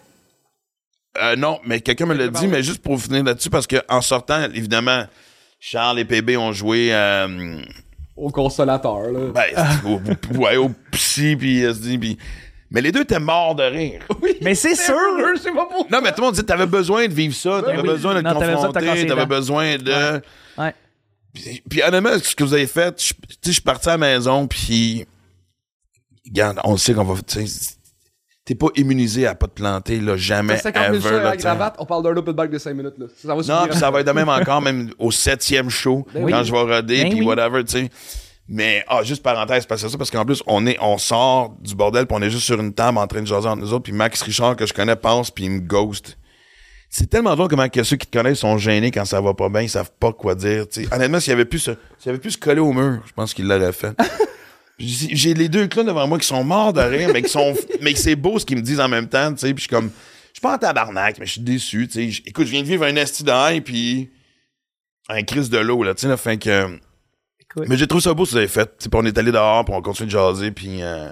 Euh, non, mais quelqu'un me l'a dit, mais juste pour finir là-dessus, parce que en sortant, évidemment, Charles et PB ont joué euh, Au consolateur, là. ben, au, au- ouais, au psy, puis SD, puis... Mais les deux étaient morts de rire. Mais c'est sûr! sais pas pourquoi. Non, mais tout le monde dit t'avais besoin de vivre ça, t'avais oui. besoin de te Non, t'avais besoin de te confronter, t'avais besoin de... Ouais. Puis, puis honnêtement, ce que vous avez fait, je, tu sais, je suis parti à la maison, puis... Regarde, on sait qu'on va... T'es pas immunisé à pas te planter, là, jamais, 50 000 ever. à là, sais. cravate, on parle d'un open bag de 5 minutes, là. Ça va Non, puis ça va être de même encore, même au septième show, Ben quand oui. je vais roder, Ben puis oui. whatever, tu sais. Mais, ah, juste parenthèse, parce que ça, parce qu'en plus, on est, on sort du bordel, puis on est juste sur une table en train de jaser entre nous autres, puis Max Richard, que je connais, passe, puis il me ghost. C'est tellement drôle comment que ceux qui te connaissent sont gênés quand ça va pas bien, ils savent pas quoi dire, tu sais. Honnêtement, s'il y avait plus se, s'il y avait plus se coller au mur, je pense qu'il l'aurait fait. J'ai j'ai les deux clowns devant moi qui sont morts de rire, mais qui sont, mais c'est beau ce qu'ils me disent en même temps, tu sais, puis je suis comme, je suis pas en tabarnak, mais je suis déçu, tu sais. Écoute, je viens de vivre un esti d'ail, puis un crise de l'eau, là, tu sais, là, fait que... Écoute. Mais j'ai trouvé ça beau ce que vous avez fait, puis on est allé dehors, puis on continue de jaser, puis... euh,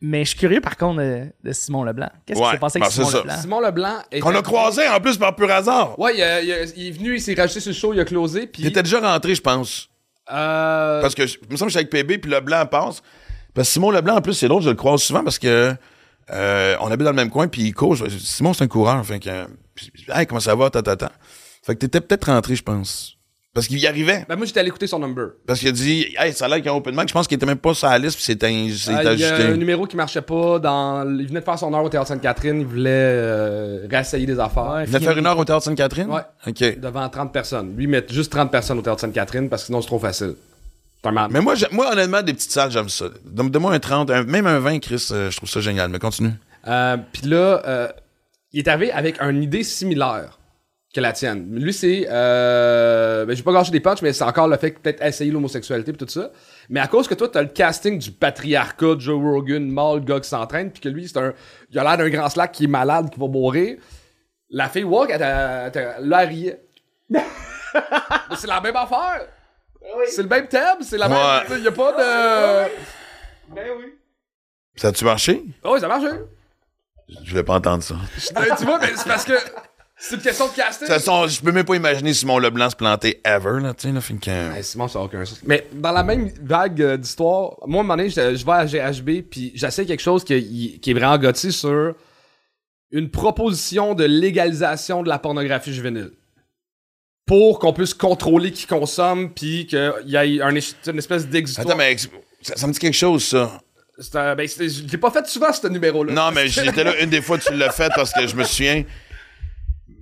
Mais je suis curieux, par contre, de, de Simon Leblanc. Qu'est-ce qui s'est passé ben, avec Simon. Leblanc? Simon Leblanc. est Qu'on a croisé, en plus, par pur hasard. Ouais, il, a- il a- il est venu, il s'est rajouté sur le show, il a closé, puis. T'étais déjà rentré, je pense. Euh. Parce que, je- me semble que j'étais avec PB, puis Leblanc passe. Parce que Simon Leblanc, en plus, c'est drôle, je le croise souvent parce que euh, on habite dans le même coin, puis il court. Je- Simon, c'est un coureur. Fait que, puis, hey, comment ça va, tata, tata. Fait que t'étais peut-être rentré, je pense. Parce qu'il y arrivait. Ben, moi, j'étais allé écouter son number. Parce qu'il a dit, hey, ça a l'air qu'il y a un open mic. Je pense qu'il était même pas sur la liste, puis c'était un- c'est Euh, il y a ajusté. un numéro qui marchait pas dans. Il venait de faire son heure au Théâtre Sainte-Catherine, il voulait euh, réessayer des affaires. Il venait de faire une heure au Théâtre Sainte-Catherine? Ouais. OK. Devant 30 personnes. Lui, mettre juste 30 personnes au Théâtre Sainte-Catherine parce que sinon, c'est trop facile. C'est un man. Mais moi, moi, honnêtement, des petites salles, j'aime ça. Donne- Donne-moi un 30, un- même un 20, Chris, euh, je trouve ça génial. Mais continue. Euh, Puis là, euh, il est arrivé avec une idée similaire que la tienne. Lui, c'est... Euh, ben, j'ai pas gâché des punchs, mais c'est encore le fait que peut-être essayer l'homosexualité et tout ça. Mais à cause que toi, t'as le casting du patriarcat, Joe Rogan, mâle gars qui s'entraîne, puis que lui, c'est un... Il a l'air d'un grand slack qui est malade, qui va mourir. La fille walk, elle, elle riait. Mais c'est la même affaire. C'est le même thème, c'est la Ouais. même... Il y a pas de... Ça a-tu marché? Oh, oui, ça marche, hein? Je voulais pas entendre ça. Euh, tu vois, mais c'est parce que c'est une question de casting. De toute façon, je peux même pas imaginer Simon Leblanc se planter ever, là, tu sais, là, que... Hey, Simon, ça n'a aucun sens. Mais dans la même vague euh, d'histoire, moi, à un moment donné, je, je vais à GHB, puis j'essaie quelque chose qui, qui est vraiment gâté sur une proposition de légalisation de la pornographie juvénile. Pour qu'on puisse contrôler qui consomme, puis qu'il y ait un, une espèce d'exitoire. Attends, mais ça, ça me dit quelque chose, ça. C'est un- ben, je l'ai pas fait souvent, ce numéro-là. Non, mais j'étais là une des fois, tu l'as fait parce que je me souviens.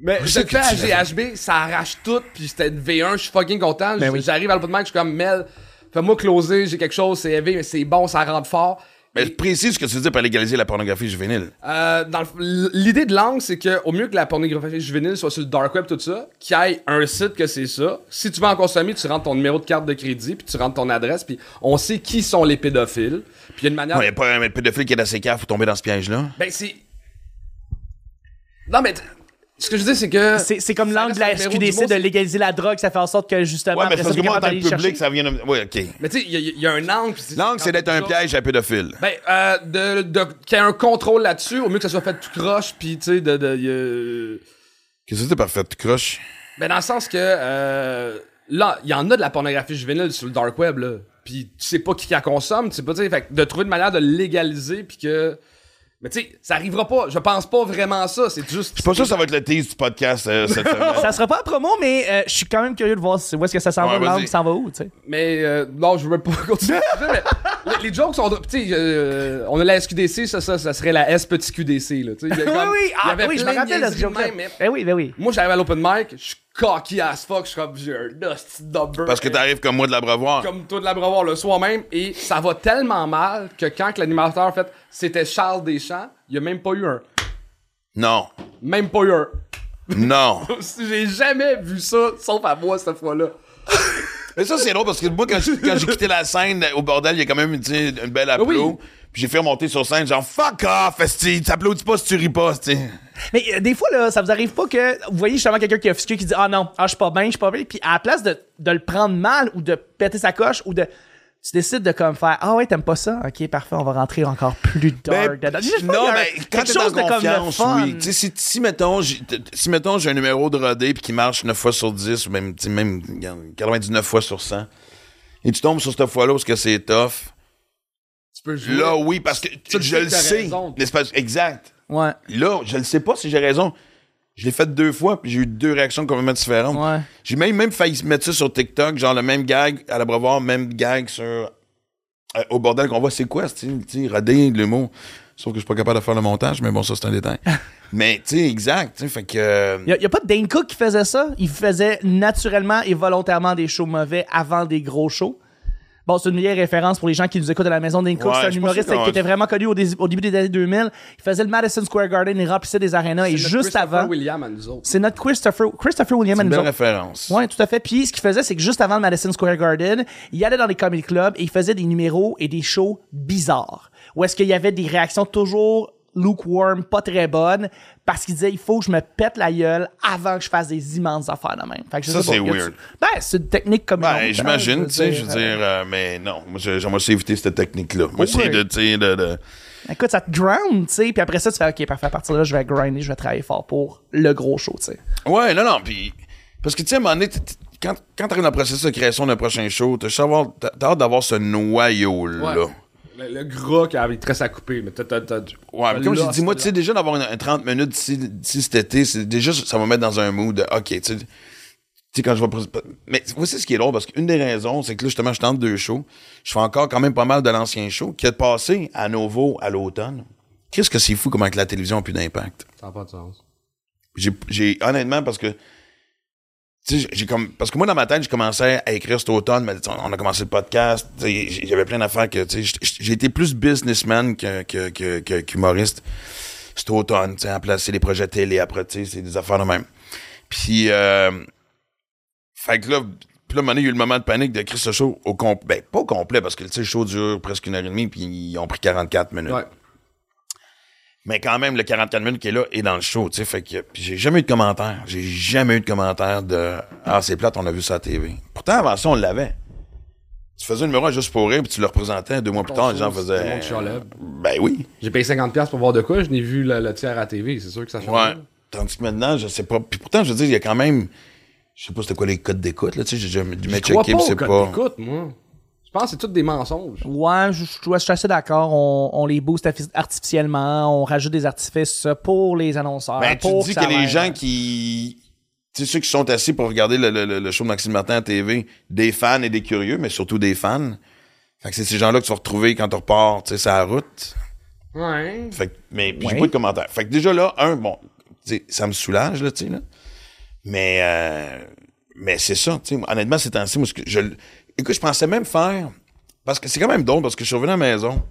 Mais je le fais à GHB, ça arrache tout, puis c'était une V1, je suis fucking content. Ben oui. J'arrive à l'open mic, je suis comme, Mel, fais-moi closer, j'ai quelque chose, c'est élevé, mais c'est bon, ça rentre fort. Mais précise ce que tu dire par légaliser la pornographie juvénile. Euh, le- l'idée de l'angle, c'est que au mieux que la pornographie juvénile soit sur le dark web tout ça, qu'il y ait un site que c'est ça. Si tu veux en consommer, tu rentres ton numéro de carte de crédit, puis tu rentres ton adresse, puis on sait qui sont les pédophiles. Puis il y a une manière. Il n'y a pas un pédophile qui est assez cave pour tomber dans ce piège-là. Ben c'est. Non mais ce que je dis c'est que. C'est comme l'angle de la SQDC de légaliser la drogue, ça fait en sorte que justement. Ouais, mais parce ça, que moi, en tant que public, chercher. ça vient de... Oui, OK. Mais tu sais, il y, a- il y a un angle. L'angle, c'est d'être un piège à pédophile. Ben, euh, de, de, qu'il y ait un contrôle là-dessus, au mieux que ça soit fait tout croche, puis tu sais, de. de y a- Qu'est-ce que c'est parfait? Tu croches? Ben, dans le sens que, euh, là, il y en a de la pornographie juvénile sur le dark web, là. Puis tu sais pas qui la consomme, tu sais pas, tu sais, fait que de trouver une manière de légaliser, puis que. Mais tu sais, ça arrivera pas. Je pense pas vraiment ça. C'est juste. Je suis pas sûr que ça va être le tease du podcast euh, cette semaine. Ça sera pas à promo, mais euh, je suis quand même curieux de voir où est-ce que ça s'en Ouais, va, l'angle s'en va où, tu sais. Mais euh, non, je veux pas continuer. mais les, les jokes sont. Tu sais, euh, on a la SQDC, ça, ça, ça serait la S petit QDC, là. Tu sais, il y a Oui, oui, ah, oui, je me rappelle de ce mais Ben oui, ben oui. Moi, j'arrive à l'open mic, je suis cocky as fuck, je suis comme, j'ai un. Parce que t'arrives comme moi de l'abreuvoir. comme toi de l'abreuvoir le soir même et ça va tellement mal que quand que l'animateur en fait c'était Charles Deschamps, il y a même pas eu un Non. même pas eu un. Non. J'ai jamais vu ça sauf à moi cette fois-là. Mais ça, c'est drôle parce que moi, quand j'ai quand j'ai quitté la scène au bordel, il y a quand même tu une belle applaud. Oui. Puis j'ai fait remonter sur scène, genre fuck off, esti, t'applaudis pas si tu ris pas, tu. Mais euh, des fois, là, ça vous arrive pas que vous voyez justement quelqu'un qui est offusqué qui dit Ah non, ah, je suis pas bien, je suis pas bien, puis à la place de, de le prendre mal ou de péter sa coche ou de. Tu décides de comme faire ah ouais t'aimes pas ça? Ok parfait on va rentrer encore plus dark Ben, non, mais quand quelque t'es chose en comme confiance, fun. oui. Tu sais, si, si, mettons, si, mettons, j'ai un numéro de rodé puis qui marche 9 fois sur 10, ou même, tu sais, même regarde, 99 fois sur 100, et tu tombes sur cette fois-là parce que c'est tough, Tu peux jouer. là, oui, parce que Tu je le sais. raison. n'est-ce pas? Exact. ouais Là, je le sais pas si j'ai raison. Je l'ai fait deux fois, puis j'ai eu deux réactions complètement différentes. ouais J'ai même, même failli mettre ça sur TikTok, genre le même gag à l'abreuvoir, même gag sur euh, au bordel qu'on voit. C'est quoi, tu sais, rodé, l'humour? Sauf que je suis pas capable de faire le montage, mais bon, ça, c'est un détail. mais, tu sais, exact, tu sais, fait que... euh, Il y, a pas de Dane Cook qui faisait ça? Il faisait naturellement et volontairement des shows mauvais avant des gros shows. Bon, c'est une vieille référence pour les gens qui nous écoutent à la maison. Dane Cook, Ouais, c'est un humoriste qui était vraiment connu au, dé- au début des années 2000. Il faisait le Madison Square Garden, il remplissait des arénas et C'est juste Christopher avant, William à nous autres. c'est notre Christopher, Christopher William c'est une belle référence. Ouais, tout à fait. Puis ce qu'il faisait, c'est que juste avant le Madison Square Garden, il allait dans les comedy clubs et il faisait des numéros et des shows bizarres. Où est-ce qu'il y avait des réactions toujours lukewarm, pas très bonnes, parce qu'il disait il faut que je me pète la gueule avant que je fasse des immenses affaires de même. Fait que je Ça, sais pas, c'est weird. Ben, c'est une technique comme Ben, hein, j'imagine, tu sais, je veux euh, dire, euh, mais non, moi, j'aimerais éviter cette technique-là. Moi, essayer de, tu sais, de, de- Écoute, ça te drown, tu sais, puis après ça, tu fais OK, parfait, à partir de là, je vais grinder, je vais travailler fort pour le gros show, tu sais. Ouais, non, non, puis... Parce que, tu sais, à un moment donné, t- t- quand, quand t'arrives dans le processus de création d'un prochain show, t'as hâte d'avoir ce noyau-là. Ouais. Le, le gras qui avait tresse à couper, mais t'as. t'as- t'as- Ouais, mais comme j'ai dit, moi, tu sais, déjà d'avoir un, un 30 minutes d'ici d'ici cet été, c'est déjà, ça va me mettre dans un mood de, OK, tu sais, tu sais, quand je vais... Mais voici ce qui est drôle, parce qu'une des raisons, c'est que là, justement, je tente deux shows. Je fais encore quand même pas mal de l'ancien show qui est passé à nouveau à l'automne. Qu'est-ce que c'est fou comment que la télévision a plus d'impact? Ça n'a pas de sens. J'ai, j'ai honnêtement parce que j'ai comme parce que moi dans ma tête, j'ai commencé à écrire cet automne, mais on a commencé le podcast, j'avais plein d'affaires que j'ai- été plus businessman que que que, qu'humoriste cet automne, tu sais, placer les projets télé après, c'est des affaires de même. Puis euh, fait que là puis là, il y a eu le moment de panique de écrire ce show au complet. Ben, pas au complet, parce que le show dure presque une heure et demie, puis ils ont pris 44 minutes. Ouais. Mais quand même, le 44 minutes qui est là est dans le show, tu sais. Fait que puis j'ai jamais eu de commentaire. J'ai jamais eu de commentaire de Ah, c'est plate, on a vu ça à TV. Pourtant, avant ça, on l'avait. Tu faisais un numéro juste pour rire, puis tu le représentais deux mois plus tard, les gens le faisaient. Ben oui. J'ai payé 50$ pour voir de quoi, je n'ai vu le, le tiers à TV, c'est sûr que ça change. Ouais. Tandis que maintenant, je sais pas. Puis pourtant, je veux dire, il y a quand même. Je sais pas c'était quoi les codes d'écoute, là, tu sais. J'ai jamais dû Je me checker, c'est code pas. d'écoute, moi. Je pense que c'est tous des mensonges. Ouais, je, je, je suis assez d'accord. On, on les booste arti- artificiellement, on rajoute des artifices pour les annonceurs. Ben, tu pour dis ça que les gens qui. Tu sais, ceux qui sont assis pour regarder le, le, le- le show de Maxime Martin à TV, des fans et des curieux, mais surtout des fans. Fait que c'est ces gens-là que tu vas retrouver quand tu repars, tu sais, sur la route. Ouais. Fait que, mais puis j'ai pas de commentaires. Fait que déjà là, un, bon, tu sais, ça me soulage, là, tu sais, là. Mais, euh, mais c'est ça, tu sais. Honnêtement, c'est ainsi, moi, ce que je, écoute, je pensais même faire, parce que c'est quand même drôle, parce que je suis revenu à la maison.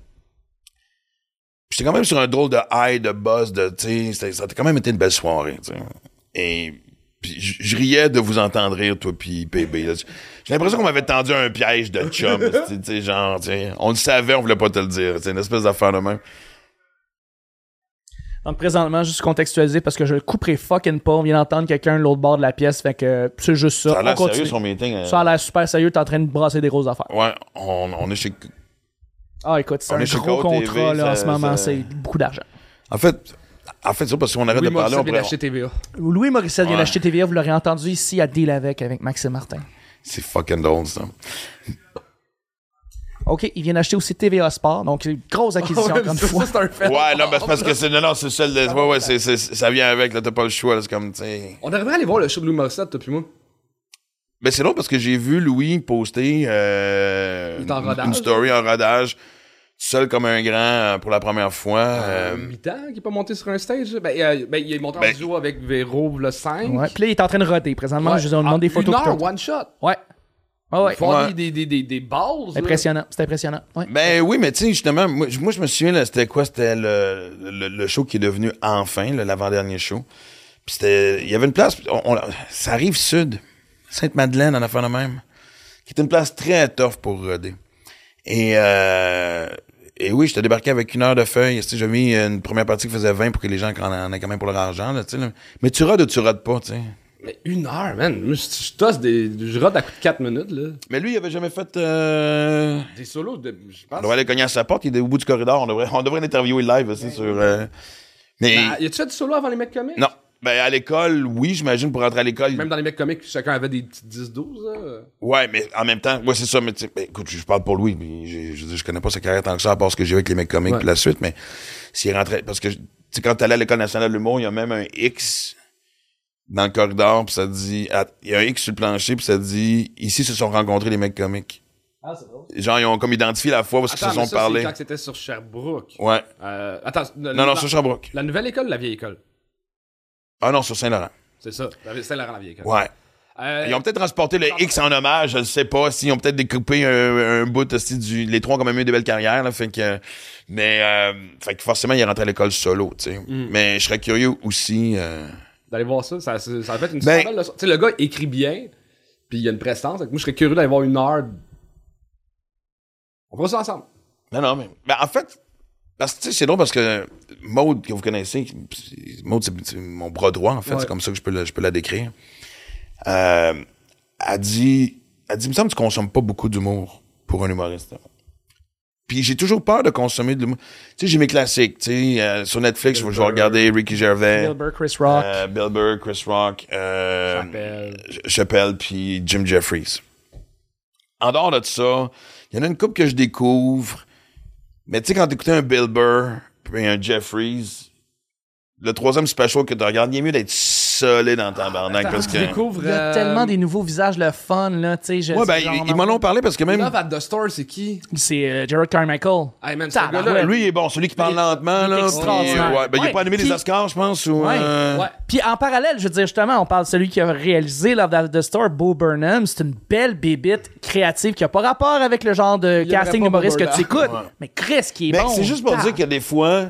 J'étais quand même sur un drôle de high, de buzz, de, ça a quand même été une belle soirée, tu sais. Et, puis je riais de vous entendre rire, toi, puis là. J'ai l'impression qu'on m'avait tendu un piège de chum, tu genre, tu sais, on le savait, on voulait pas te le dire. C'est une espèce d'affaire de même. Donc, présentement, juste contextualiser parce que je le couperai fucking pas. On vient d'entendre quelqu'un de l'autre bord de la pièce. Fait que c'est juste ça. Ça a l'air sérieux son meeting. euh. Ça a l'air super sérieux. T'es en train de brasser des grosses affaires. Ouais, on, on est chez. Ah, écoute, c'est un chez gros contrat TV, là, en ça- ce moment. ça- C'est beaucoup d'argent. En fait, en fait, c'est ça parce qu'on arrête Oui, de parler. Morissette On vient d'acheter TVA. Louis Morissette vient Ouais. d'acheter TVA. Vous l'aurez entendu ici à Deal avec, avec Maxime Martin. C'est fucking drôle, ça. OK, il vient d'acheter aussi TVA Sport. Donc, une grosse acquisition, encore une Ça, fois. un fait. Ouais, non, mais c'est parce que c'est. Non, non, c'est seul. de- Ouais, ouais, c'est, c'est- ça vient avec, là, t'as pas le choix, là, c'est comme, tu sais. On devrait aller voir le show de Louis Morissette, toi puis moi. Mais c'est drôle parce que j'ai vu Louis poster euh, une- rodage. une story en rodage, seul comme un grand euh, pour la première fois. Euh, euh, mi-temps qui est pas monté sur un stage. Ben, euh, ben, il est monté Ben- en duo avec Véro le 5. Ouais. Puis là, il est en train de roter. Présentement, je vous demande des photos. Une heure, one shot. Ouais. Ouais, ouais. Ils font Ouais. des, des, des, des balles. là. Impressionnant. C'est impressionnant. Ouais. Ben oui, mais tu sais, justement, moi, je- moi, je me souviens, là, c'était quoi? C'était le, le, le show qui est devenu enfin, là, l'avant-dernier show. Puis c'était. Il y avait une place. on- on- ça arrive sud. Sainte-Madeleine, en affaire de même. Qui est une place très tough pour roder. Et, euh, et oui, j'étais débarqué avec une heure de feuille. Tu sais, J'ai mis une première partie qui faisait 20 pour que les gens en en aient quand même pour leur argent. Là, tu sais, là. Mais tu rodes ou tu rodes pas, tu sais? Mais une heure, man. Moi, je, je tosse des. Je rate à coup de 4 minutes, là. Mais lui, il avait jamais fait. euh, Des solos de. Je pense. On devrait aller cogner à sa porte, il est au bout du corridor. On devrait, on devrait l'interviewer live aussi sur. euh, Mais. Ben, y a-tu fait du solo avant les mecs comiques? non. Ben, à l'école, oui, j'imagine, pour rentrer à l'école. Même dans les mecs comiques, chacun avait des petites 10-12, là. Ouais, mais en même temps, ouais, c'est ça. Mais tu sais, ben, écoute, je parle pour Louis, mais j'ai- je, veux dire, je connais pas sa carrière tant que ça, à part ce que j'ai vu avec les mecs comiques Ouais. puis la suite, mais s'il rentrait, parce que, tu sais, quand t'allais à l'École nationale de l'humour, il y a même un X dans le corridor, puis ça dit, il y a un X sur le plancher, puis ça dit, ici se sont rencontrés les mecs comiques. Ah, c'est drôle. Genre, ils ont comme identifié la fois où ils se sont parlé. quand c'était sur Sherbrooke. Ouais. Euh, attends, Non, non, sur Sherbrooke. la nouvelle école la vieille école? Ah non, sur Saint-Laurent. C'est ça. La- Saint-Laurent, la vieille école. Ouais. Euh, Ils ont peut-être transporté le X en hommage, je ne sais pas. S'ils ont peut-être découpé un, un bout aussi du. Les trois ont quand même eu des belles carrières, là, fait que. Mais euh, fait que forcément, il est rentré à l'école solo, tu sais. Mm. Mais je serais curieux aussi. euh, D'aller voir ça, ça, ça, ça a fait une Ben- super belle leçon. Tu sais, le gars écrit bien, puis il y a une prestance. Donc moi, je serais curieux d'aller voir une heure. On fera ça ensemble. Non, non, mais. ben, en fait, parce que tu sais, c'est drôle parce que Maude, que vous connaissez, Maude, c'est mon bras droit, en fait. Ouais. C'est comme ça que je peux, la- je peux la décrire. Euh, elle dit. Elle dit, il me semble que tu consommes pas beaucoup d'humour pour un humoriste. Puis j'ai toujours peur de consommer de l'humour. Tu sais, j'ai mes classiques. Tu sais, euh, sur Netflix, je vais je vais regarder Ricky Gervais. Bill Burr, Chris Rock. Euh, Bill Burr, Chris Rock, euh, Chappelle. Ch- Chappelle, puis Jim Jeffries. En dehors de ça, il y en a une couple que je découvre. Mais tu sais, quand t'écoutes un Bill Burr puis un Jeffries, le troisième special que tu regardes, il est mieux d'être solide dans ta barnaque parce que... Tu découvres. Il y a euh, tellement des nouveaux visages, le fun, là, tu sais. je- Ouais, ben, genre, ils, m'en ont parlé parce que même... Love at the Store, c'est qui? C'est euh, Jared Carmichael. Hey man, ce Tabarouette. gars-là. Lui, il est bon. Celui qui parle Il lentement, il est là. extraordinaire. puis, ouais, ben, il est pas animé puis- des Oscars, je pense, ou... Ouais, euh, Ouais. Puis en parallèle, je veux dire, justement, on parle de celui qui a réalisé Love at the Store, Bo Burnham. C'est une belle bébite créative qui a pas rapport avec le genre de Il casting humoriste que tu écoutes. Mais Chris qui est Mais bon. c'est juste pour Ah. dire que des fois.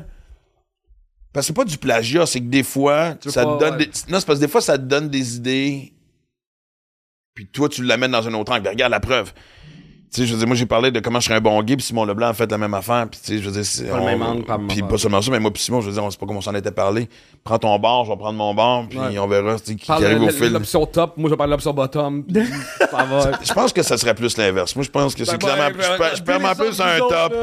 Parce que c'est pas du plagiat, c'est que des fois, Tu ça pas- te donne ouais. des. Non, c'est parce que des fois, ça te donne des idées. Puis toi, tu l'amènes dans un autre angle. Regarde la preuve. Sais, je veux dire, moi, j'ai parlé de comment je serais un bon gay, puis Simon Leblanc a fait la même affaire, puis tu sais, je veux dire, c'est. Pas le on- même angle, pas la Puis pas seulement ça, mais moi, puis Simon, je veux dire, on sait pas comment on s'en était parlé. Prends ton bar, je vais prendre mon bar, puis Ouais. on verra, qui, qui arrive de au fil. l'option top, moi je parle de l'option bottom. ça va. Je pense que ça serait plus l'inverse. Moi, je pense que c'est clairement. je per- je perds plus un top.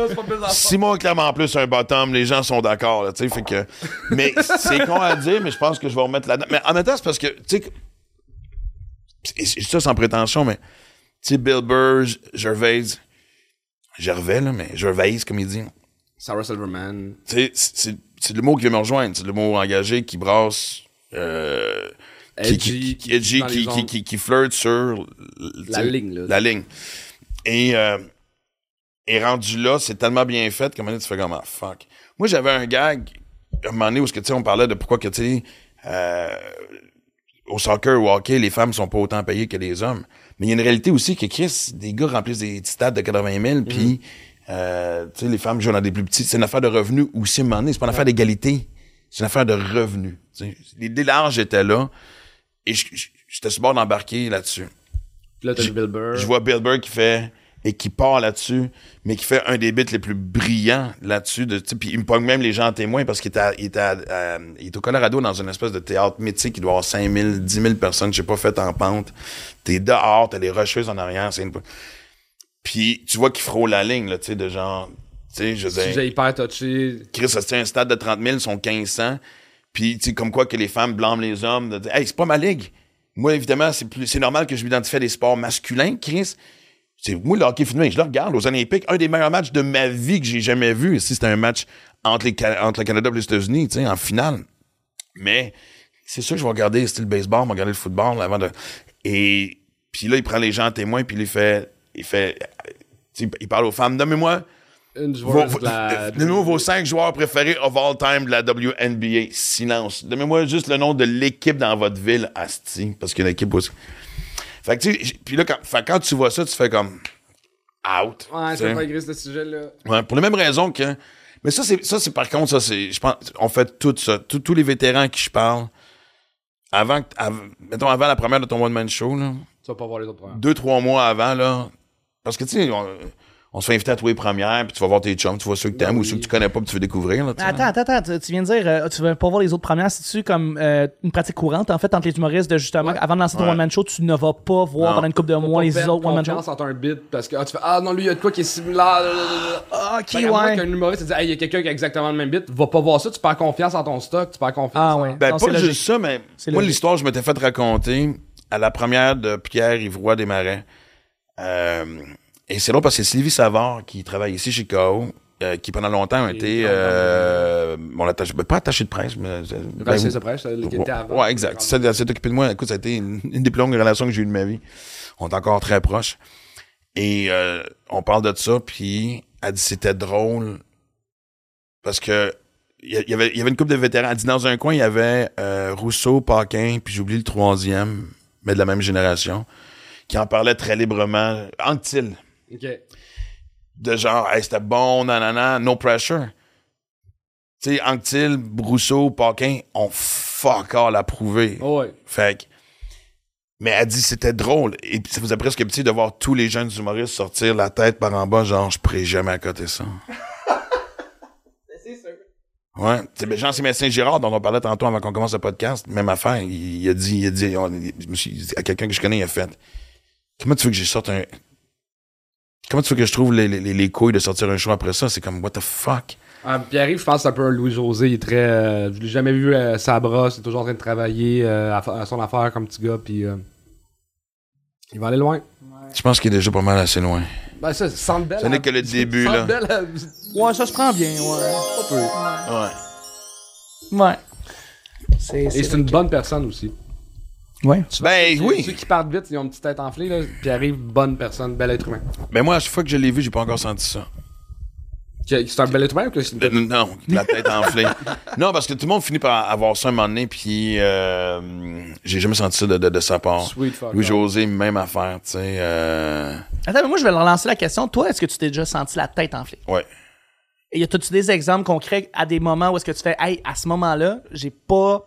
Simon est clairement plus un bottom, les gens sont d'accord, là, tu sais, fait que... Mais c'est con à dire, mais je pense que je vais remettre là-dedans. Mais en même temps, c'est parce que, tu sais, ça sans prétention, mais, tu sais, Bill Burr, Gervais, Gervais, là, mais Gervais, comme il dit, Sarah Silverman. tu sais, c'est le mot qui veut me rejoindre, c'est le mot engagé qui brasse... Euh, qui, qui, qui, flirte sur La ligne, là. La ligne. Et, euh, et rendu là, c'est tellement bien fait qu'à un moment donné, tu fais comme ah, fuck. Moi, j'avais un gag, à un moment donné, où que, tu sais, on parlait de pourquoi que, tu sais, euh, au soccer ou au hockey, les femmes sont pas autant payées que les hommes. Mais il y a une réalité aussi que Chris, des gars remplissent des petits stades de 80 000, puis euh, tu sais, les femmes jouent dans des plus petits. C'est une affaire de revenus aussi, à un moment donné. C'est pas une affaire d'égalité. C'est une affaire de revenus. L'idée large était là. Et j'étais sur bord d'embarquer là-dessus. Puis là, t'as Bill Burr. Je vois Bill Burr qui fait et qui part là-dessus, mais qui fait un des bits les plus brillants là-dessus. De, puis il me pogne même les gens en témoin parce qu'il était, à- il était, à- à- il est au Colorado dans une espèce de théâtre mythique. Il doit avoir 5 000, 10 000 personnes, je sais pas, faites en pente. T'es dehors, t'as les rocheuses en arrière. C'est une... Puis tu vois qu'il frôle la ligne, là, tu sais, de genre... Tu sais, je veux hyper touché. Chris, tient un stade de 30 000, ils sont 1500. Puis, tu sais, comme quoi que les femmes blâment les hommes de dire, hey, c'est pas ma ligue. Moi, évidemment, c'est c'est normal que je m'identifie à des sports masculins, Chris. C'est, moi, le hockey féminin, je le regarde aux Olympiques. Un des meilleurs matchs de ma vie que j'ai jamais vu. Ici, c'était un match entre, les, entre le Canada et les États-Unis, tu sais, en finale. Mais, c'est sûr que je vais regarder style baseball, je vais regarder le football avant de, et, puis là, il prend les gens en témoin, puis il fait, il fait, il parle aux femmes, nommez-moi, vos, de la. Donnez-moi vos cinq joueurs préférés of all time de la WNBA. Silence. Donnez-moi juste le nom de l'équipe dans votre ville, Asti, parce qu'il y a une équipe aussi. Fait que, tu sais, puis là, quand, fait quand tu vois ça, tu fais comme out. Ouais, c'est pas écrit ce sujet-là. Ouais, pour les mêmes raisons que. Mais ça, c'est, ça, c'est par contre, ça, c'est, je pense, on fait tout ça. Tous- tous les vétérans à qui je parle, avant, que- av- mettons, avant la première de ton one-man show, là, Tu vas pas voir les autres programmes. deux, trois mois avant, là. Parce que, tu sais, on, se fait inviter à tous les premières, puis tu vas voir tes chums, tu vois ceux que t'aimes Ben ou ceux que tu connais pas, puis tu veux découvrir. Là. Attends, attends, attends. Tu, viens de dire, euh, tu veux pas voir les autres premières. C'est-tu comme euh, une pratique courante, en fait, entre les humoristes, de justement, Ouais. avant de lancer ton Ouais. one-man show, tu ne vas pas voir Non. pendant une couple de Faut mois les autres one-man confiance entre un bit parce que ah, tu fais ah non lui il y a de quoi qui est similaire. Ah, ok, Fait ouais. qu'un humoriste te dit hey il y a quelqu'un qui a exactement le même bit, va pas voir ça, tu perds confiance en ton stock, tu perds confiance. Ah, en- ouais. Ben, Non, pas juste logique. ça, mais moi, logique. l'histoire, je m'étais fait raconter à la première de Pierre Ivroy Desmarais. Euh, et c'est long parce que Sylvie Savard qui travaille ici chez KO, euh, qui pendant longtemps a été euh, mon attaché, ben, pas attaché de presse, mais... Ben, Raciste de presse, le qui était avant. Ouais, exact. Ça, elle s'est occupée de moi. Écoute, ça a été une, une des plus longues relations que j'ai eues de ma vie. On est encore très proches. Et euh, on parle de ça, puis elle dit c'était drôle parce que il y, a- il y avait, il y avait une couple de vétérans. Elle dit dans un coin, il y avait euh, Rousseau, Paquin, puis j'oublie le troisième, mais de la même génération, qui en parlait très librement. Anctil, Ok. de genre, hey, c'était bon, nanana, no pressure. Tu sais, Anctil, Rousseau, Paquin ont fuck all à prouver. Oh, ouais. Fait que- mais elle dit c'était drôle. Et puis ça faisait presque petit de voir tous les jeunes humoristes sortir la tête par en bas, genre je pourrais jamais accoter ça. Ouais. Tu sais, ben, Jean-Sébastien Girard, dont on parlait tantôt avant qu'on commence le podcast, même affaire, il, il a dit, il a dit, on- je me suis dit à quelqu'un que je connais, il a fait Comment tu veux que je sorte un. Comment tu veux que je trouve les, les, les couilles de sortir un show après ça? C'est comme what the fuck? Ah, Pierre-Yves, je pense que c'est un peu un Louis-José. Il est très. euh, je l'ai jamais vu euh, sa brosse. Il est toujours en train de travailler euh, à, à son affaire comme petit gars. Puis. euh, il va aller loin. Je pense qu'il est déjà pas mal assez loin. Ben, ça, Centre Bell. Ce n'est à- que le début, là. À- Ouais, ça se prend bien, ouais. Pas peu. Ouais. Ouais. C'est, Et c'est une bonne personne aussi. Ouais. Ben Ceux- oui. Ceux qui partent vite, ils ont une petite tête enflée. Là. Pierre-Yves, bonne personne, bel être humain. Ben moi, à chaque fois que je l'ai vu, j'ai pas encore senti ça. C'est un bel être humain ou que c'est une Euh, Non, la tête enflée. non, parce que tout le monde finit par avoir ça un moment donné, puis euh, j'ai jamais senti ça de, de, de sa part. sweet fuck? Louis-José, même affaire, tu sais. Euh, Attends, mais moi, je vais relancer la question. Toi, est-ce que tu t'es déjà senti la tête enflée? ouais. Et y a-tu des exemples concrets à des moments où est-ce que tu fais, hey, à ce moment-là, j'ai pas.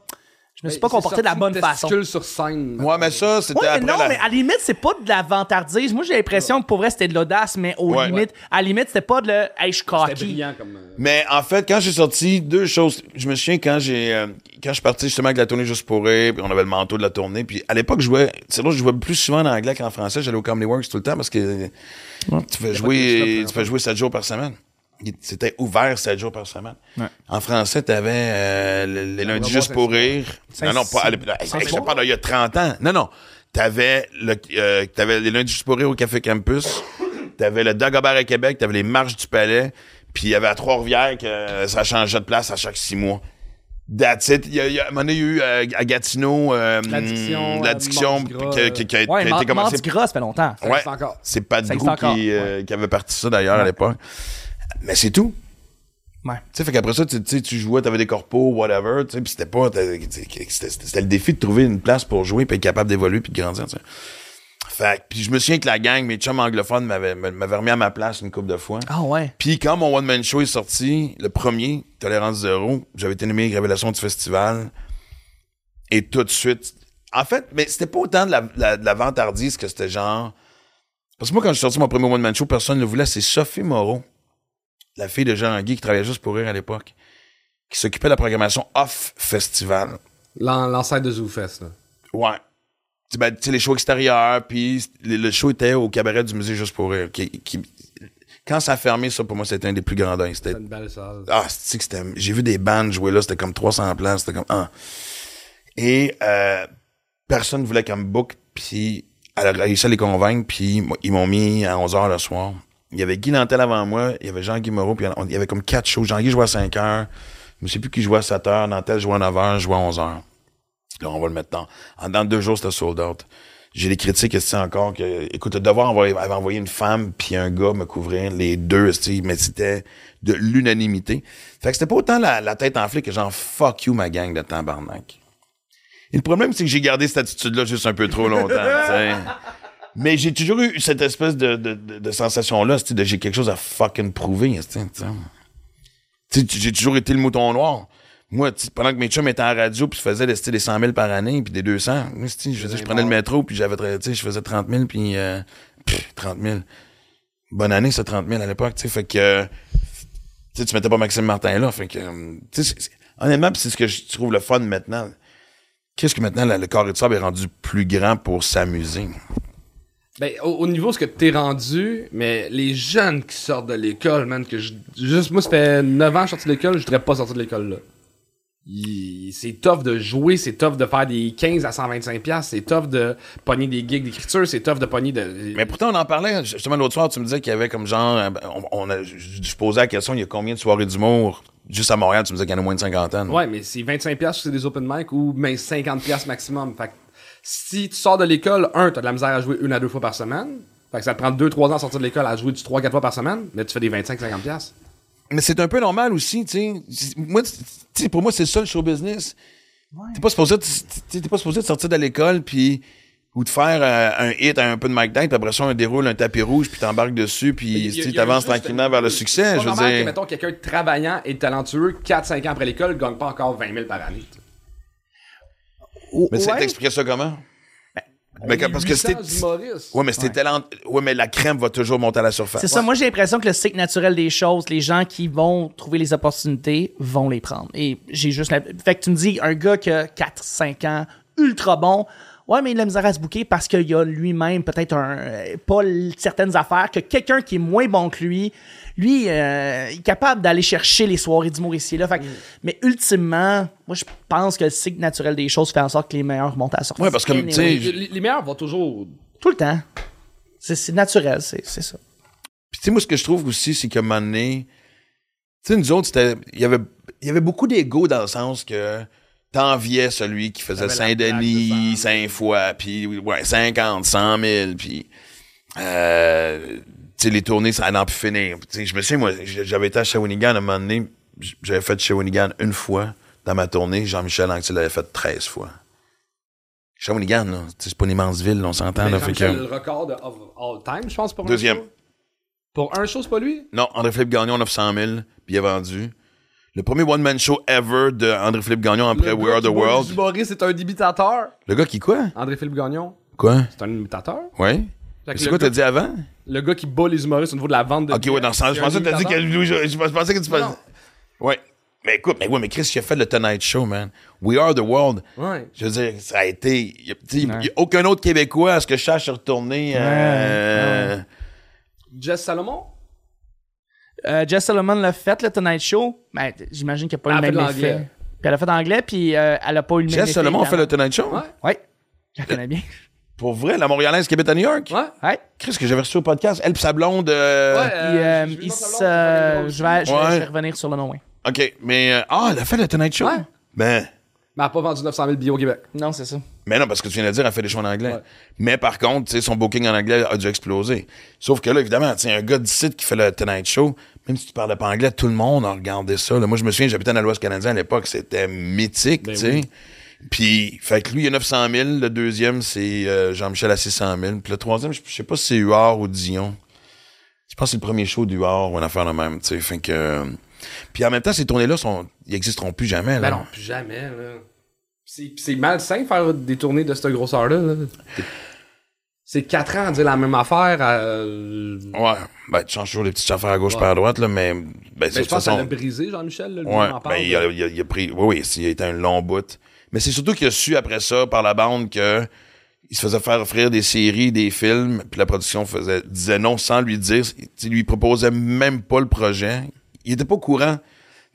Je me suis pas comporté de la bonne façon. sur scène. Ouais, mais ça, c'était Ouais, mais après non, la... mais à la limite, c'est pas de la vantardise. Moi, j'ai l'impression que pour vrai, c'était de l'audace, mais au Ouais. limite, à la limite, c'était pas de le, hey, je suis C'était cocky. brillant comme. euh, Mais en fait, quand j'ai sorti deux choses, je me souviens quand j'ai euh, quand je suis parti justement avec la tournée juste pour rire, puis on avait le manteau de la tournée, puis à l'époque je jouais, c'est là je jouais plus souvent en anglais qu'en français, j'allais au Comedy Works tout le temps parce que tu fais jouer stop, tu fais jouer 7 jours par semaine. Il- C'était ouvert 7 jours par semaine. En français, t'avais euh, le- les lundis va juste pour rire. Non, non, pas à l'époque. Hey, hey, je te parle d'il y a 30 ans. Non, non. T'avais le, euh, t'avais les lundis juste pour rire au Café Campus. T'avais le Dagobert à Québec. T'avais les Marches du Palais. Puis il y avait à Trois-Rivières que euh, ça changeait de place à chaque six mois. That's it. Il y a, il y a, à un moment donné, il y a eu euh, à Gatineau euh, L'addiction, euh, qui, qui- qui a, Ouais, qui a été Mardi commencée Gras, ça fait longtemps. Ça Ouais. encore. c'est encore, qui, euh, qui avait parti ça d'ailleurs à l'époque. Mais c'est tout. Ouais. Tu sais, fait qu'après ça, tu, tu jouais, t'avais des corpos, whatever, tu sais, pis c'était pas, c'était le défi de trouver une place pour jouer puis être capable d'évoluer puis de grandir, tu sais. Fait que, puis je me souviens que la gang, mes chums anglophones m'avaient, m'avaient remis à ma place une couple de fois. Ah ouais. Puis quand mon One Man Show est sorti, le premier, Tolérance Zéro, j'avais été nommé Révélation du festival. Et tout de suite. En fait, mais c'était pas autant de la, la- de la vantardise que c'était genre. Parce que moi, quand suis sorti mon premier One Man Show, personne ne le voulait. C'est Sophie Moreau, la fille de Jean Guy qui travaillait juste pour rire à l'époque, qui s'occupait de la programmation off festival. L'an- L'ancêtre de ZooFest, là. Ouais. Tu sais, ben, tu sais, les shows extérieurs, puis le, show était au cabaret du musée juste pour rire. qui- qui- quand ça a fermé, ça, pour moi, c'était un des plus grands deuils. C'était une belle salle. ah, c'était. J'ai vu des bandes jouer là, c'était comme 300 places, c'était comme. Ah. Et euh, personne voulait comme book, puis elle a réussi à les convaincre, puis ils m'ont mis à 11h le soir. Il y avait Guy Nantel avant moi, il y avait Jean-Guy Moreau, puis il y avait comme quatre shows. Jean-Guy jouait à 5 h je ne sais plus qui jouait à 7 h Nantel jouait à 9 h je jouais à 11 h Là, on va le mettre dans. En dans deux jours, c'était sold out. J'ai des critiques, c'est encore que, écoute, le devoir envoyer- avait envoyé une femme puis un gars me couvrir, les deux, mais c'était de l'unanimité. Fait que c'était pas autant la, la tête enflée que genre fuck you ma gang de tabarnak. Et le problème, c'est que j'ai gardé cette attitude-là juste un peu trop longtemps. Mais j'ai toujours eu cette espèce de, de, de, de sensation-là, de j'ai quelque chose à fucking prouver, tu. Tu sais, j'ai toujours été le mouton noir. Moi, tu pendant que mes chums étaient en radio, puis je faisais des, tu sais, des 100 000 par année, puis des 200, moi, tu sais, je, faisais- je prenais le métro, puis j'avais, tu sais, je faisais 30 000, puis euh, pff, 30 000. bonne année, ça, 30 000 à l'époque, tu sais. Fait que, tu sais, tu mettais pas Maxime Martin là. Fait que, euh, tu honnêtement, pis c'est ce que je trouve le fun maintenant. Qu'est-ce que maintenant, le, le carré de sable est rendu plus grand pour s'amuser? Ben, au, au niveau de ce que t'es rendu, mais les jeunes qui sortent de l'école, man, que je, juste, moi, ça fait 9 ans que je suis sorti de l'école, je voudrais pas sortir de l'école, là. C'est tough de jouer, c'est tough de faire des 15 à 125 pièces, c'est tough de pogner des gigs d'écriture, c'est tough de pogner de... Mais pourtant, on en parlait. Justement, l'autre soir, tu me disais qu'il y avait comme genre. euh, On, on a, je, posais la question il y a combien de soirées d'humour juste à Montréal Tu me disais qu'il y en a moins de cinquantaine. Ouais, mais c'est 25 pièces c'est des open mic ou ben 50 pièces maximum. Fait que si tu sors de l'école, un, t'as de la misère à jouer une à deux fois par semaine. Fait que ça te prend 2-3 ans à sortir de l'école à jouer du 3-4 fois par semaine, mais tu fais des 25-50 pièces. Mais c'est un peu normal aussi, tu sais. Moi, pour moi, c'est ça le show business. T'es pas supposé, de- t'es t'es pas supposé de sortir de l'école puis ou de faire euh, un hit, un peu de Dang, puis après ça, on déroule un tapis rouge, puis t'embarques dessus, puis tu sais, t'avances tranquillement vers le succès. Je veux normal que, dire. mettons, quelqu'un de travaillant et de talentueux, 4-5 ans après l'école, gagne pas encore 20 000 par année. Mais tu Ouais. t'expliquais ça comment? Mais que- parce que 800 c'était. Ouais, mais c'était talent. Ouais, mais la crème va toujours monter à la surface. C'est ça, moi j'ai l'impression que le cycle naturel des choses, les gens qui vont trouver les opportunités vont les prendre. Et j'ai juste la... Fait que tu me dis, un gars qui a 4-5 ans, ultra bon, ouais, mais il a la misère à se bouquer parce qu'il a lui-même peut-être un... euh, pas certaines affaires, que quelqu'un qui est moins bon que lui, lui, euh, il est capable d'aller chercher les soirées d'humour ici et là. Fait que- Mais ultimement, moi je pense que le cycle naturel des choses fait en sorte que les meilleurs montent à la surface. Ouais, parce que, tu sais, Anyway. Les, les meilleurs vont toujours. Tout le temps. C'est naturel, c'est c'est ça. Puis tu sais, moi, ce que je trouve aussi, c'est qu'à un moment donné, tu sais, nous autres, c'était, il y avait, il y avait beaucoup d'ego dans le sens que t'enviais celui qui faisait Saint-Denis de 100 cinq fois, puis ouais, 50, 100 000, puis euh, sais, les tournées, ça n'en plus finir. Sais, je me souviens, moi, j'avais été à Shawinigan à un moment donné, j'avais fait Shawinigan une fois dans ma tournée, Jean-Michel Anctil l'avait fait 13 fois. Shawinigan, sais, c'est pas une immense ville, on s'entend, que... le record de of all time, je pense, pour Deuxième. un. Pour un show, c'est pas lui? Non, André-Philippe Gagnon, 900 000, puis il a vendu. Le premier one-man show ever de André-Philippe Gagnon après Le We Are the World. Boris, c'est un imitateur. Le gars qui quoi? André-Philippe Gagnon, Quoi? c'est un imitateur? Que C'est le quoi t'as dit avant? Le gars qui bat les humoristes au niveau de la vente de Ok, ouais, dans ce sens, je pensais que t'as dit que Louis, je, je pensais que tu pensais. Ouais. Mais écoute, mais ouais, mais Chris, il a fait le Tonight Show, man. We Are the World. Ouais. Je veux dire, ça a été. Il n'y a, aucun autre Québécois, à ce que je sache, est retourné. euh, Jess Salomon? Euh, Jess Solomon l'a fait, le Tonight Show. Ben, t- j'imagine qu'il n'y a pas eu le même effet. Puis elle a fait anglais, puis euh, elle a pas eu le même effet. Jess Solomon a fait le. Tonight Show? Ouais. Ouais, je la connais bien. Pour vrai, la Montréalaise qui habite à New York? Ouais. Ouais. Chris, que j'avais reçu au podcast. Elle pis sa blonde. euh, Ouais, Puis, euh, il se- je, vais, je, vais, Ouais. je vais revenir sur le nom, oui. OK, mais... euh, ah, elle a fait le Tonight Show? Ouais. Ben... Mais elle a pas vendu 900 000 billets au Québec. Non, c'est ça. Mais non, parce que tu viens de dire, elle fait des shows en anglais. Ouais. Mais par contre, tu sais, son booking en anglais a dû exploser. Sauf que là, évidemment, tu sais, un gars d'ici qui fait le Tonight Show, même si tu parlais pas anglais, tout le monde a regardé ça. là. Moi, je me souviens, j'habitais dans l'Ouest canadien à l'époque, c'était mythique, Ben tu sais. oui. Puis, fait que lui, il y a 900 000. Le deuxième, c'est euh, Jean-Michel à 600 000. Puis le troisième, je je sais pas si c'est Huard ou Dion. Je pense que c'est le premier show du Huard ou une affaire de même, tu sais. Fait que... euh, Puis en même temps, ces tournées-là, sont, ils existeront plus jamais, là. Ben non, plus jamais, là. C'est c'est malsain faire des tournées de cette grosseur-là. là. C'est 4 ans à dire la même affaire. euh, Ouais, ben, tu changes toujours les petites affaires à gauche Ouais. par à droite, là, mais, ben, Ben, je pense que ça façon, l'a brisé, Jean-Michel. là, lui, ouais, en parle, ben, il a, là. il a- il a pris, oui, oui, il a été un long bout. Mais c'est surtout qu'il a su après ça, par la bande, que il se faisait faire offrir des séries, des films, puis la production faisait, disait non sans lui dire, il lui proposait même pas le projet. Il était pas au courant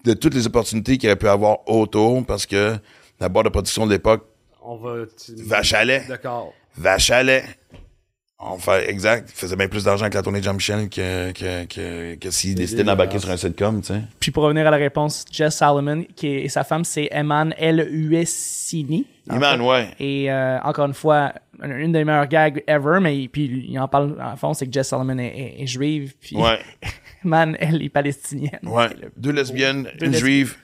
de toutes les opportunités qu'il aurait pu avoir autour, parce que la boîte de production de l'époque, On va. lait. D'accord. lait. On fait, exact. Il faisait bien plus d'argent avec la tournée de Jean-Michel que, que, que, que s'il décidait d'embarquer sur un sitcom, tu sais. Puis pour revenir à la réponse, Jess Salomon qui est, et sa femme, c'est Eman L-U-S-Sini. Iman, ouais. Et euh, encore une fois, une des meilleures gags ever, mais puis il en parle en fond, c'est que Jess Solomon est, est- est juive, puis Ouais, Man, elle est palestinienne. ouais. Le- Deux lesbiennes, Deux une juive,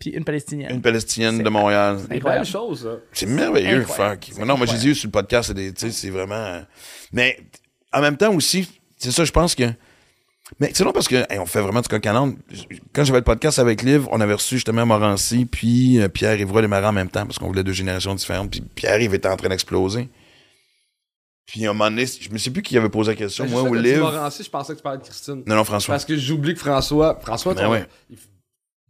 Puis une palestinienne. une palestinienne de Montréal. C'est une Incroyable. belle chose, ça. C'est merveilleux, fuck. Non, moi, j'ai dit sur le podcast, c'est des, tu sais, c'est vraiment, mais, en même temps aussi, c'est ça, je pense que, mais c'est long parce que, hey, on fait vraiment du coq. Quand j'avais le podcast avec Liv, on avait reçu justement Morancy, puis euh, Pierre Ivroy Desmarais en même temps, parce qu'on voulait deux générations différentes, puis Pierre Yves était en train d'exploser. Puis à un moment donné, je me sais plus qui avait posé la question, Ben, moi ou Liv. Morancy, je pensais que tu parlais de Christine. Non, non, François. Parce que j'oublie que François. François, Ben ouais. il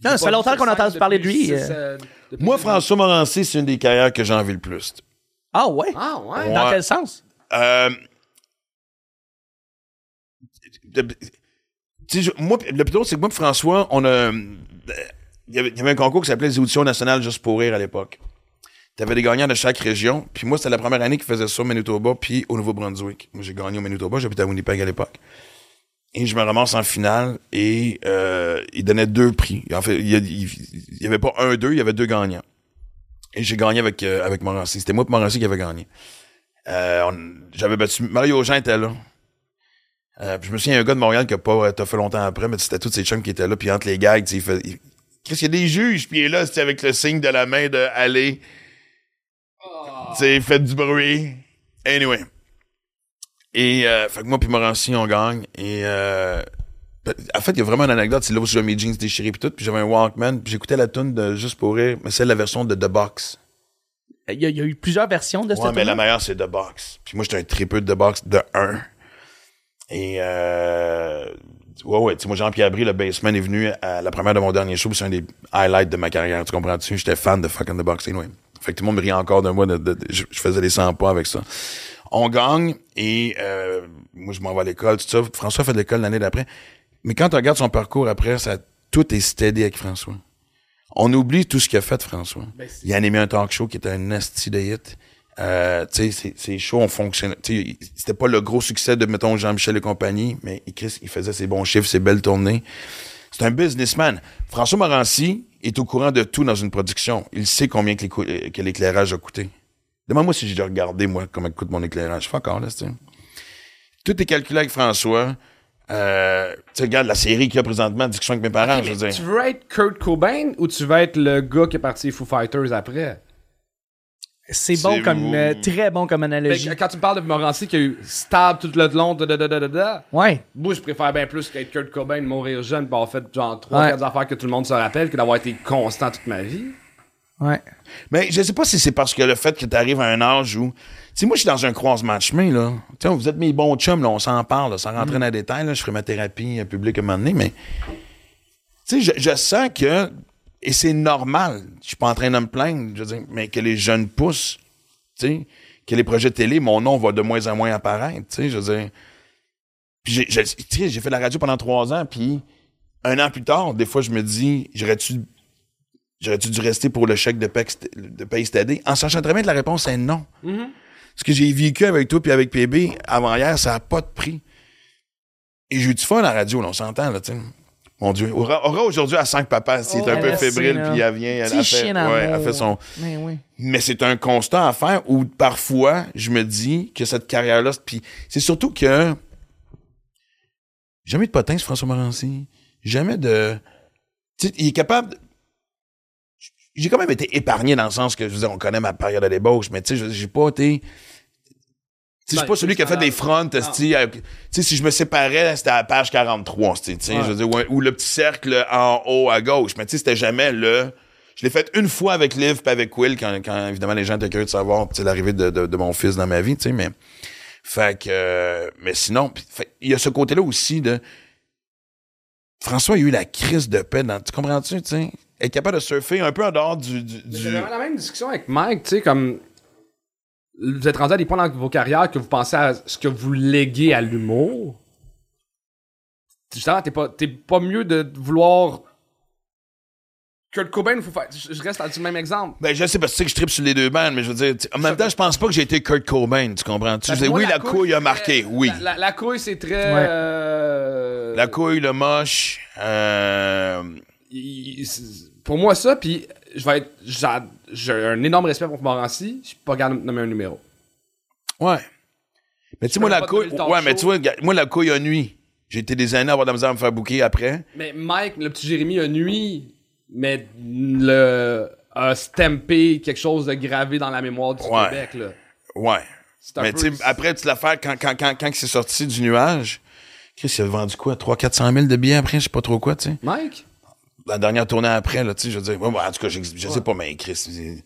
Non, ça fait longtemps qu'on a entendu scène parler de lui, six, euh. Moi, François Morancy, c'est une des carrières que j'ai envie le plus. Ah ouais? Ah, ouais? Ouais. Dans quel sens? Euh, moi, le plus drôle, c'est que moi et François, on a. euh, Il y, avait, il y avait un concours qui s'appelait les auditions nationales juste pour rire à l'époque. T'avais des gagnants de chaque région. Puis moi, c'était la première année qu'ils faisaient ça au Manitoba puis au Nouveau-Brunswick. Moi, j'ai gagné au Manitoba, j'habitais à Winnipeg à l'époque. Et je me ramasse en finale et euh, ils donnaient deux prix. En fait, il y, il- il avait pas un, deux, il y avait deux gagnants. Et j'ai gagné avec, euh, avec Morancy. C'était moi et Morancy qui avait gagné. Euh, on- j'avais battu. Mario Jean était là. Euh, puis je me souviens, il y a un gars de Montréal qui a pas t'as fait longtemps après, mais c'était tous ces chums qui étaient là. Puis entre les gags, tu sais, il fait. il- Chris, il y a des juges, puis il est là, c'était avec le signe de la main de aller. Tu sais, faites du bruit. Anyway. Et, euh, fait que moi puis Morancy, on gagne. Et, euh, en fait, il y a vraiment une anecdote. C'est là où j'avais mes jeans déchirés puis tout. Puis j'avais un Walkman. Puis j'écoutais la tune de Juste pour rire, mais c'est la version de The Box. Il y, a, il y a eu plusieurs versions de cette Ouais, mais la meilleure, c'est The Box. Puis moi, j'étais un tripeux de The Box de 1. Et, euh, ouais, ouais, tu sais, moi, Jean-Pierre Brie, le bassman, est venu à la première de mon dernier show, puis c'est un des highlights de ma carrière, tu comprends-tu? J'étais fan de fucking The Box, anyway. Fait que tout le monde me rit encore de moi, de, de- de- je, je faisais des 100 pas avec ça. On gagne, et euh, moi, je m'en vais à l'école, tout ça. François fait de l'école l'année d'après. Mais quand tu regardes son parcours après, ça, tout est steady avec François. On oublie tout ce qu'il a fait, François. il a animé un talk show qui était un nasty de hit. Euh, tu sais, shows ont fonctionné. Tu sais, c'était pas le gros succès de, mettons, Jean-Michel et compagnie, mais Chris, il faisait ses bons chiffres, ses belles tournées. C'est un businessman. François Morancy est au courant de tout dans une production. Il sait combien que euh, que l'éclairage a coûté. Demande-moi si j'ai regardé, moi, comment coûte mon éclairage. Fuck all, là, tu. Tout est calculé avec François. Euh, tu sais, regarde la série qu'il y a présentement, Discussion avec mes parents, je veux dire. Tu veux être Kurt Cobain ou tu veux être le gars qui est parti Foo Fighters après? C'est bon comme, euh, très bon comme Ben, analogie. quand tu me parles de Morancy qui a eu stab tout le long, da, da, da, da, da, da, Ouais. moi je préfère bien plus qu'être Kurt Cobain, mourir jeune, pis avoir fait genre Ouais. 3-4 affaires que tout le monde se rappelle que d'avoir été constant toute ma vie. Ouais. Mais je sais pas si c'est parce que le fait que tu arrives à un âge où. Tu sais, moi, je suis dans un croisement de chemin, là. Tu sais, vous êtes mes bons chums, là, on s'en parle, là, sans rentrer dans les détails, là. Je ferai ma thérapie publique à un moment donné, mais. Tu sais, je, je sens que. Et c'est normal. Je suis pas en train de me plaindre, je veux dire, mais que les jeunes poussent, tu sais, que les projets télé, mon nom va de moins en moins apparaître, tu sais, je veux dire. Puis j'ai fait la radio pendant trois ans, puis un an plus tard, des fois, je me dis, j'aurais-tu J'aurais-tu dû rester pour le chèque de paye, de paye? En sachant très bien que la réponse est non. Ce que j'ai vécu avec toi puis avec PB avant hier, ça n'a pas de prix. Et j'ai eu du fun à la radio, là, on s'entend, là, tu. Mon Dieu. Aura, Aura aujourd'hui à 5 papas, s'il est Oh, un peu merci, fébrile, puis elle vient, elle, a fait, chien d'amour. ouais, elle fait son... Mais oui. Mais c'est un constat à faire où parfois, je me dis que cette carrière-là, puis c'est surtout que jamais de potins, ce François Morancy. Jamais de... Tu sais, il est capable... de- J'ai quand même été épargné dans le sens que, je veux dire, on connaît ma période à l'ébauche, mais tu sais, je- j'ai pas été... Tu sais, je suis Ben, pas celui qui a fait des fronts, esti, tu sais, si je me séparais, c'était à la page 43, tu sais, tu sais, Ouais. je veux dire, ou, ou le petit cercle en haut à gauche, mais tu sais, c'était jamais le... Je l'ai fait une fois avec Liv puis avec Will, quand, quand évidemment les gens étaient curieux de savoir tu sais, l'arrivée de, de, de mon fils dans ma vie, tu sais, mais... Fait que... euh, mais sinon, il y a ce côté-là aussi de... François a eu la crise de paix dans... Tu comprends-tu, tu sais? Être capable de surfer un peu en dehors du... du, la même discussion avec Mike, tu sais, comme. Vous êtes rendu à des points dans vos carrières que vous pensez à ce que vous léguez à l'humour. Justement, t'es pas, t'es pas mieux de vouloir. Kurt Cobain, il faut faire. Je reste dans le même exemple. Ben, je sais, parce que tu sais que je tripe sur les deux bandes, mais je veux dire, tu- en même temps, je pense pas que j'ai été Kurt Cobain, tu veux dire, Moi, oui, la, couille a marqué, très- oui. La, la- la couille, c'est très. Ouais. euh, La couille, le moche, euh, il- pour moi, ça, puis je vais être. j'a- J'ai un énorme respect pour Morancy. Je suis pas capable de nommer un numéro. ouais. Mais tu sais, moi, la couille, ouais, mais tu vois, moi, la couille a nuit. J'ai été des années à avoir de la misère à me faire bouquer après. Mais Mike, le petit Jérémy a nuit, mais le a stampé quelque chose de gravé dans la mémoire du Ouais. Québec là. Ouais. Mais tu sais, après, tu l'affaire, quand, quand, quand, quand c'est sorti du nuage, Chris, il a vendu quoi? 300-400 000 de billets après, je sais pas trop quoi, tu sais. Mike, La dernière tournée après, là, tu sais, je veux dire, ouais, en tout cas, je, je sais pas, mais Chris,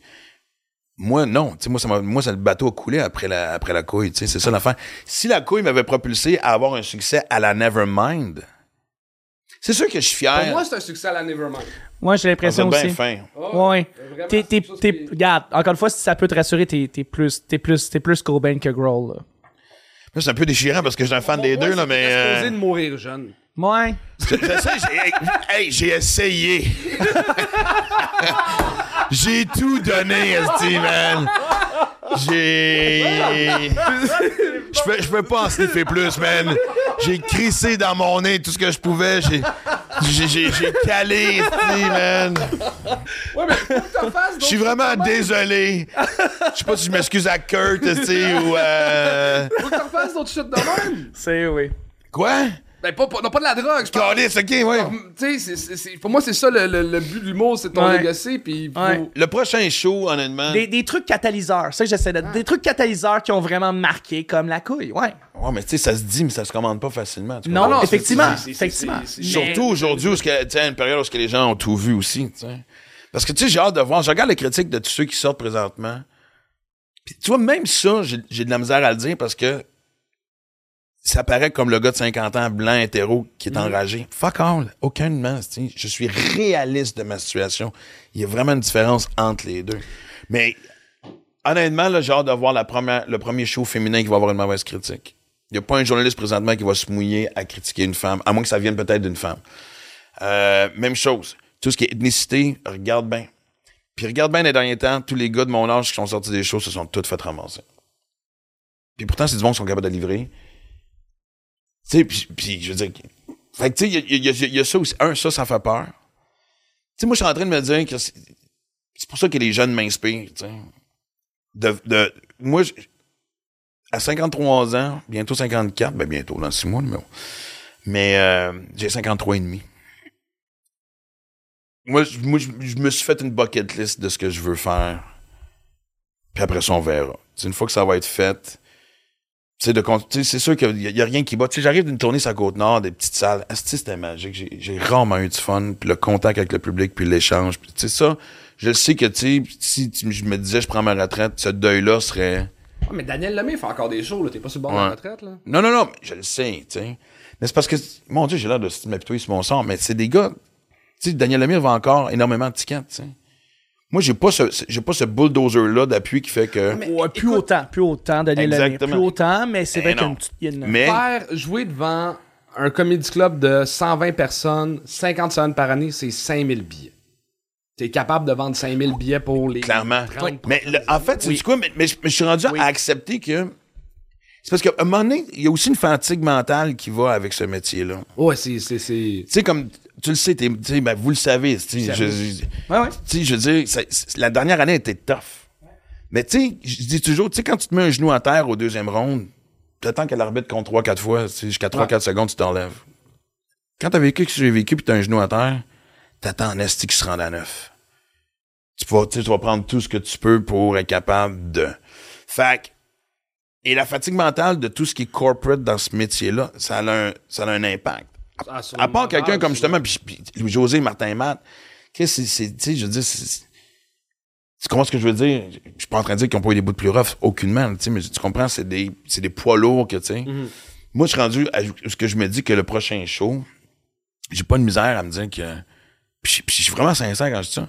Moi, non. Tu sais, moi, ça m'a- moi, ça, le bateau a coulé après la, après la couille. tu sais, C'est ça l'affaire. Si la couille m'avait propulsé à avoir un succès à la Nevermind, c'est sûr que je suis fier. Pour moi, c'est un succès à la Nevermind. Moi, j'ai l'impression bien aussi. fin. Ouais. T'es, t'es, t'es- qui- regarde, encore une fois, si ça peut te rassurer, t'es, t'es plus, t'es plus, t'es plus Cobain que Grohl, là. Là, C'est un peu déchirant parce que je suis un fan des Moi, deux, là, mais. euh, de mourir jeune. Ouais. Je, je sais, j'ai, hey, j'ai essayé. j'ai tout donné, man. J'ai. Je peux, je peux pas en sniffer plus, man. J'ai crissé dans mon nez tout ce que je pouvais. J'ai, j'ai, j'ai, j'ai calé, Esti, man. Ouais, mais Je suis vraiment désolé. Je sais pas si je m'excuse à Kurt, Esti, ou. Euh... Faut que t'en fasses d'autres shit de même. C'est, oui. Quoi? Ben, pas, pas- non, pas de la drogue, je parle. Calice, ok, ouais. Tu sais, c'est- c'est- c'est- pour moi, c'est ça le, le- le but de l'humour, c'est ton Ouais. legacy, puis. Le prochain show, honnêtement. Des, des trucs catalyseurs, ça que j'essaie de. Des trucs catalyseurs qui ont vraiment marqué, comme la couille, ouais. Ouais, mais tu sais, ça se dit, mais ça se commande pas facilement. tu Non, non, c'est- effectivement. c'est- c'est- effectivement. c'est- Mais- Surtout aujourd'hui, où que- tu sais, à une période où ce que les gens ont tout vu aussi. tu sais. Parce que tu sais, j'ai hâte de voir. Je regarde les critiques de tous ceux qui sortent présentement. Puis tu vois, même ça, j'ai j'ai de la misère à le dire parce que ça paraît comme le gars de 50 ans, blanc, hétéro, qui est enragé. Fuck all. Aucunement. Je suis réaliste de ma situation. Il y a vraiment une différence entre les deux. Mais honnêtement, là, j'ai hâte de voir la première, le premier show féminin qui va avoir une mauvaise critique. Il n'y a pas un journaliste présentement qui va se mouiller à critiquer une femme, à moins que ça vienne peut-être d'une femme. Euh, même chose. Tout ce qui est ethnicité, regarde bien. Puis regarde bien les derniers temps, tous les gars de mon âge qui sont sortis des shows se sont tous fait ramasser. Puis pourtant, c'est du monde qui sont capables de livrer. Tu sais, puis, je veux dire... Fait que tu sais, il y a, ça aussi. Un, ça, ça fait peur. Tu sais, moi, je suis en train de me dire que c'est pour ça que les jeunes m'inspirent, tu sais. Moi, à 53 ans, bientôt 54, ben bientôt, dans 6 mois, mais euh, j'ai 53 et demi. Moi, je, moi je, me suis fait une bucket list de ce que je veux faire. Puis après ça, on verra. C'est une fois que ça va être fait, sais, de c'est sûr qu'il y, a- il y a rien qui bat. Tu sais, j'arrive d'une tournée sur la Côte-Nord, des petites salles. C'était magique? J'ai, j'ai rarement eu du fun, puis le contact avec le public, puis l'échange. Puis, tu sais, ça, je le sais que, tu sais, si tu- je me disais, je prends ma retraite, ce deuil-là serait... Ouais, mais Daniel Lemay fait encore des shows, là. T'es pas sur le bord de la retraite, là. Non, non, non, mais je le sais, tu sais. Mais c'est parce que, mon Dieu, j'ai l'air de m'apitoyer sur mon sort, mais c'est des gars, tu sais, Daniel Lemire vend encore énormément de tickets, tu sais. Moi, j'ai pas ce, j'ai pas ce bulldozer-là d'appui qui fait que. Ouais, plus autant, plus autant, Daniel Lemire. Exactement. Plus autant, mais c'est Eh vrai qu'il y a non. une Mais, Faire jouer devant un comedy club de 120 personnes, 50 semaines par année, c'est 5000 billets. T'es capable de vendre 5000 billets pour les. clairement. 30 Mais le- en fait, c'est quoi? Mais, mais je, mais je suis rendu Oui. à accepter que. C'est parce qu'à un moment donné, il y a aussi une fatigue mentale qui va avec ce métier-là. Ouais, c'est. c'est, c'est... Tu sais, comme, tu le sais, tu ben, vous le savez, tu sais, je- je- Ouais, ouais. tu sais, je veux dire, la dernière année était tough. Mais tu sais, je dis toujours, tu sais, quand tu te mets un genou à terre au deuxième round, t'attends que l'arbitre compte 3-4 fois, tu sais, jusqu'à 3-4 secondes, tu t'enlèves. Quand t'as vécu ce que j'ai vécu puis t'as un genou à terre, t'attends en esti qui se rende à neuf. Tu vas, tu sais, tu vas prendre tout ce que tu peux pour être capable de. Fait et la fatigue mentale de tout ce qui est corporate dans ce métier-là, ça a un, ça a un impact. Ah, À part quelqu'un comme justement puis- puis Louis-José, Martin Matt, qu'est-ce que c'est, c'est- tu sais, je veux dire, tu comprends ce que je veux dire? Je suis pas en train de dire qu'ils ont pas eu des bouts de plus rough, aucunement, tu sais, mais tu comprends, c'est des, c'est des poids lourds que, tu sais. Mhm. Moi, je suis rendu à ce que je me dis que le prochain show, j'ai pas de misère à me dire que, puis je suis vraiment sincère quand je dis ça.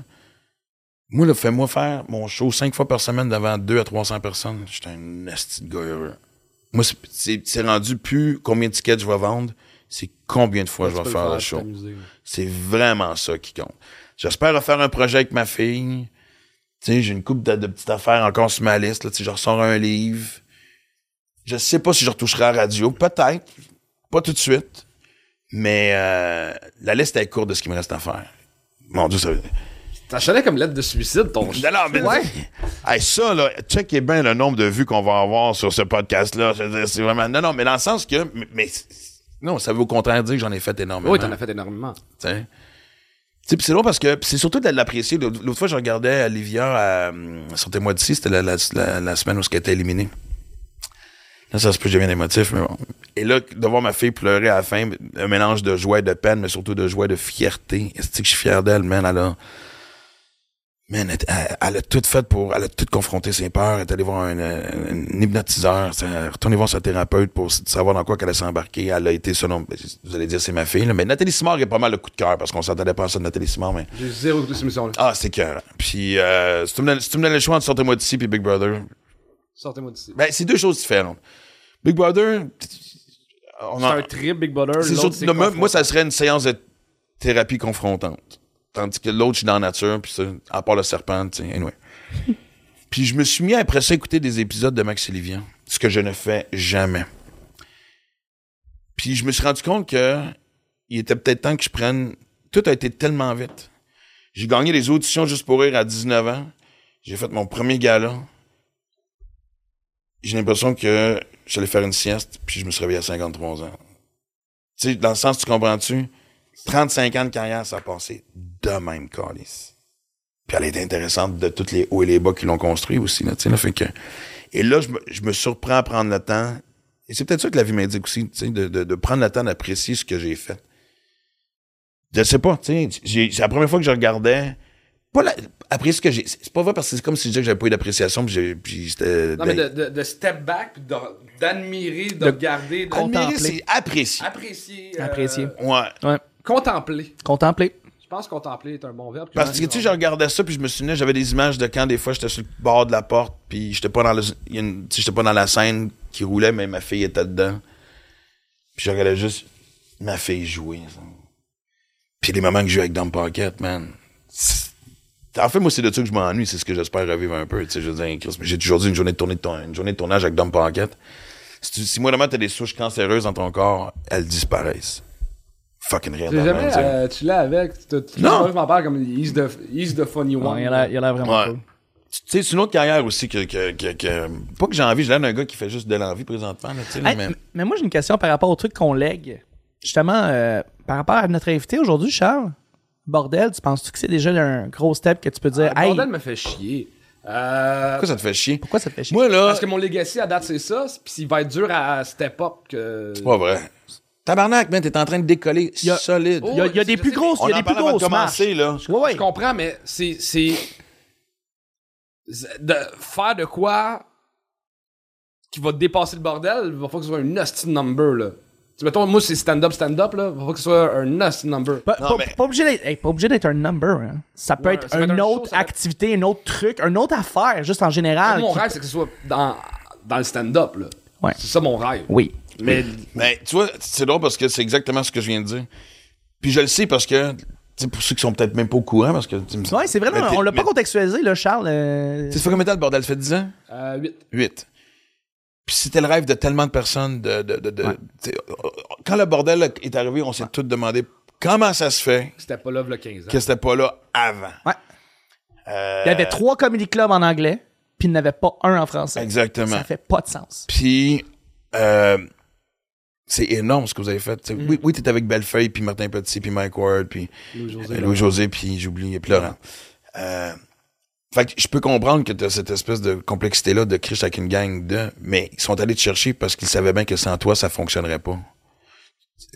Moi, là, fais-moi faire mon show cinq fois par semaine devant 2 à 300 personnes. J'étais un esti de gars heureux. Moi, c'est- rendu plus combien de tickets je vais vendre, c'est combien de fois je vais faire le show. C'est vraiment ça qui compte. J'espère faire un projet avec ma fille. J'ai une coupe de, de petites affaires encore sur ma liste. Là. Je ressors un livre. Je sais pas si je retoucherai à la radio. Peut-être. Pas tout de suite. Mais euh, la liste est courte de ce qui me reste à faire. Mon Dieu, ça... Ça sonnait comme lettre de suicide, ton Non, non, mais Hey, ça, là, checkez bien le nombre de vues qu'on va avoir sur ce podcast-là. C'est vraiment. Non, non, mais dans le sens que. Mais, non, ça veut au contraire dire que j'en ai fait énormément. Oui, t'en as fait énormément. Tu sais. Tu c'est drôle parce que c'est surtout de l'apprécier. L'autre fois, je regardais Olivia à euh, Sortez-moi d'ici, c'était la, la, la, la semaine où elle était éliminée. Là, ça se peut que j'ai bien émotif, mais bon. Et là, de voir ma fille pleurer à la fin, un mélange de joie et de peine, mais surtout de joie et de fierté. Est-ce que je suis fier d'elle, man? Elle a, Man, elle, elle- elle a tout fait pour, elle a tout confronté ses peurs. Elle est allée voir un, un- un hypnotiseur. Elle est retournée voir sa thérapeute pour savoir dans quoi qu'elle allait s'embarquer. Elle a été, selon, vous allez dire, c'est ma fille, là. Mais Nathalie Simard est pas mal le coup de cœur parce qu'on s'entendait pas à ça de Nathalie Simard, mais. J'ai zéro écouté cette émission-là. Ah, c'est cœur. Puis, euh, si tu me donnes, si le choix entre Sortez-moi d'ici puis Big Brother, Sortez-moi d'ici. ben, c'est deux choses différentes. Big Brother, on C'est en- un trip, Big Brother. non, moi, ça serait une séance de thérapie confrontante. Tandis que l'autre, je suis dans la nature, puis à part le serpent, tu anyway. puis je me suis mis après ça à écouter des épisodes de Max Olivier, ce que je ne fais jamais. Puis je me suis rendu compte que il était peut-être temps que je prenne... Tout a été tellement vite. J'ai gagné les auditions juste pour rire à 19 ans. J'ai fait mon premier gala. J'ai l'impression que j'allais faire une sieste, puis je me suis réveillé à 53 ans. Tu sais, dans le sens, tu comprends-tu? 35 ans de carrière, ça a passé de même, calice. Puis elle est intéressante de tous les hauts et les bas qui l'ont construit aussi, là, tu sais, là, fait que... Et là, je me, je me surprends à prendre le temps, et c'est peut-être ça que la vie m'indique aussi, tu sais, de, de, de prendre le temps d'apprécier ce que j'ai fait. Je sais pas, tu sais, c'est la première fois que je regardais, pas la, apprécier ce que j'ai, c'est pas vrai parce que c'est comme si je disais que j'avais pas eu d'appréciation, puis, j'ai- puis c'était... Non, mais de, de, de step back, puis d'admirer, de, De regarder, de contempler. C'est apprécier. apprécier. euh, Apprécier. Ouais. Ouais. Contempler. Contempler. Je pense que contempler est un bon verbe. Parce que, tu sais, je regardais ça, puis je me souvenais, j'avais des images de quand, des fois, j'étais sur le bord de la porte, puis j'étais pas dans le, une- j'étais pas dans la scène qui roulait, mais ma fille était dedans. Puis je regardais juste ma fille jouer. ça. Puis les moments que je joue avec Dumb Pocket, man. En fait, moi, c'est de ça que je m'ennuie, c'est ce que j'espère revivre un peu, tu sais, je veux dire, Chris, mais j'ai toujours dit une journée de tournée de tournage, une journée de tournage avec Dumb Pocket. Si, tu, si moi, demain, t'as des souches cancéreuses dans ton corps, elles disparaissent. Fucking jamais euh, tu l'as avec. Tu, tu, Non. Je m'en parle comme he's the, he's the funny one. Ouais, il a l'air- il a l'air vraiment Ouais. cool. Tu sais, c'est une autre carrière aussi que, que, que, que- pas que j'ai envie, j'ai l'air d'un gars qui fait juste de l'envie présentement, là, Hey, mais... mais moi, j'ai une question par rapport au truc qu'on lègue. Justement, euh, par rapport à notre invité aujourd'hui, Charles, bordel, tu penses-tu que c'est déjà un gros step que tu peux dire, Le hey, bordel me fait chier. Euh, Pourquoi ça te fait chier? pourquoi ça te fait chier? Moi, là, Parce que mon legacy à date, c'est ça. Puis il va être dur à step up que. c'est pas vrai. Tabarnak, man, t'es en train de décoller y a- solide. Oh, Il y a, il y a des plus sais, grosses, On il y a des plus grosses commencer, là. Ouais, ouais. Je comprends, mais c'est. c'est de faire de quoi qui va dépasser le bordel, il va falloir que ce soit un nasty number, là. Tu sais, mettons, moi, c'est stand-up, stand-up, là. Il va falloir que ce soit un nasty number. Pas, Non, pas- mais- pas obligé d'être hey, pas obligé d'être un number. hein. Ça peut Ouais, être une un autre show, être- activité, une autre truc, une autre affaire, juste en général. mon qui- rêve, c'est que ce soit dans, dans le stand-up, là. Ouais. C'est ça mon rêve. Oui. Mais Mais tu vois, c'est drôle parce que c'est exactement ce que je viens de dire. Puis je le sais parce que, tu sais, pour ceux qui sont peut-être même pas au courant, parce que... tu me- Ouais, c'est vrai, on l'a pas contextualisé, là, Charles. euh, Tu sais, ça fait combien de temps le bordel? Ça fait 10 ans? euh, 8. 8. Puis c'était le rêve de tellement de personnes de... de, de, de- Ouais. tu sais, quand le bordel est arrivé, on s'est tous demandé comment ça se fait C'était pas là, le 15 ans. que c'était pas là avant. Ouais. Euh, Il y avait trois comedy clubs en anglais, puis il n'y en avait pas un en français. Exactement. Ça fait pas de sens. Puis, euh, c'est énorme ce que vous avez fait. Mm. Oui, oui t'es avec Bellefeuille, puis Martin Petit, puis Mike Ward, puis Louis-José. euh, puis j'oublie, puis Laurent. Euh, fait que je peux comprendre que t'as cette espèce de complexité-là de Chris avec une gang de... Mais ils sont allés te chercher parce qu'ils savaient bien que sans toi, ça fonctionnerait pas.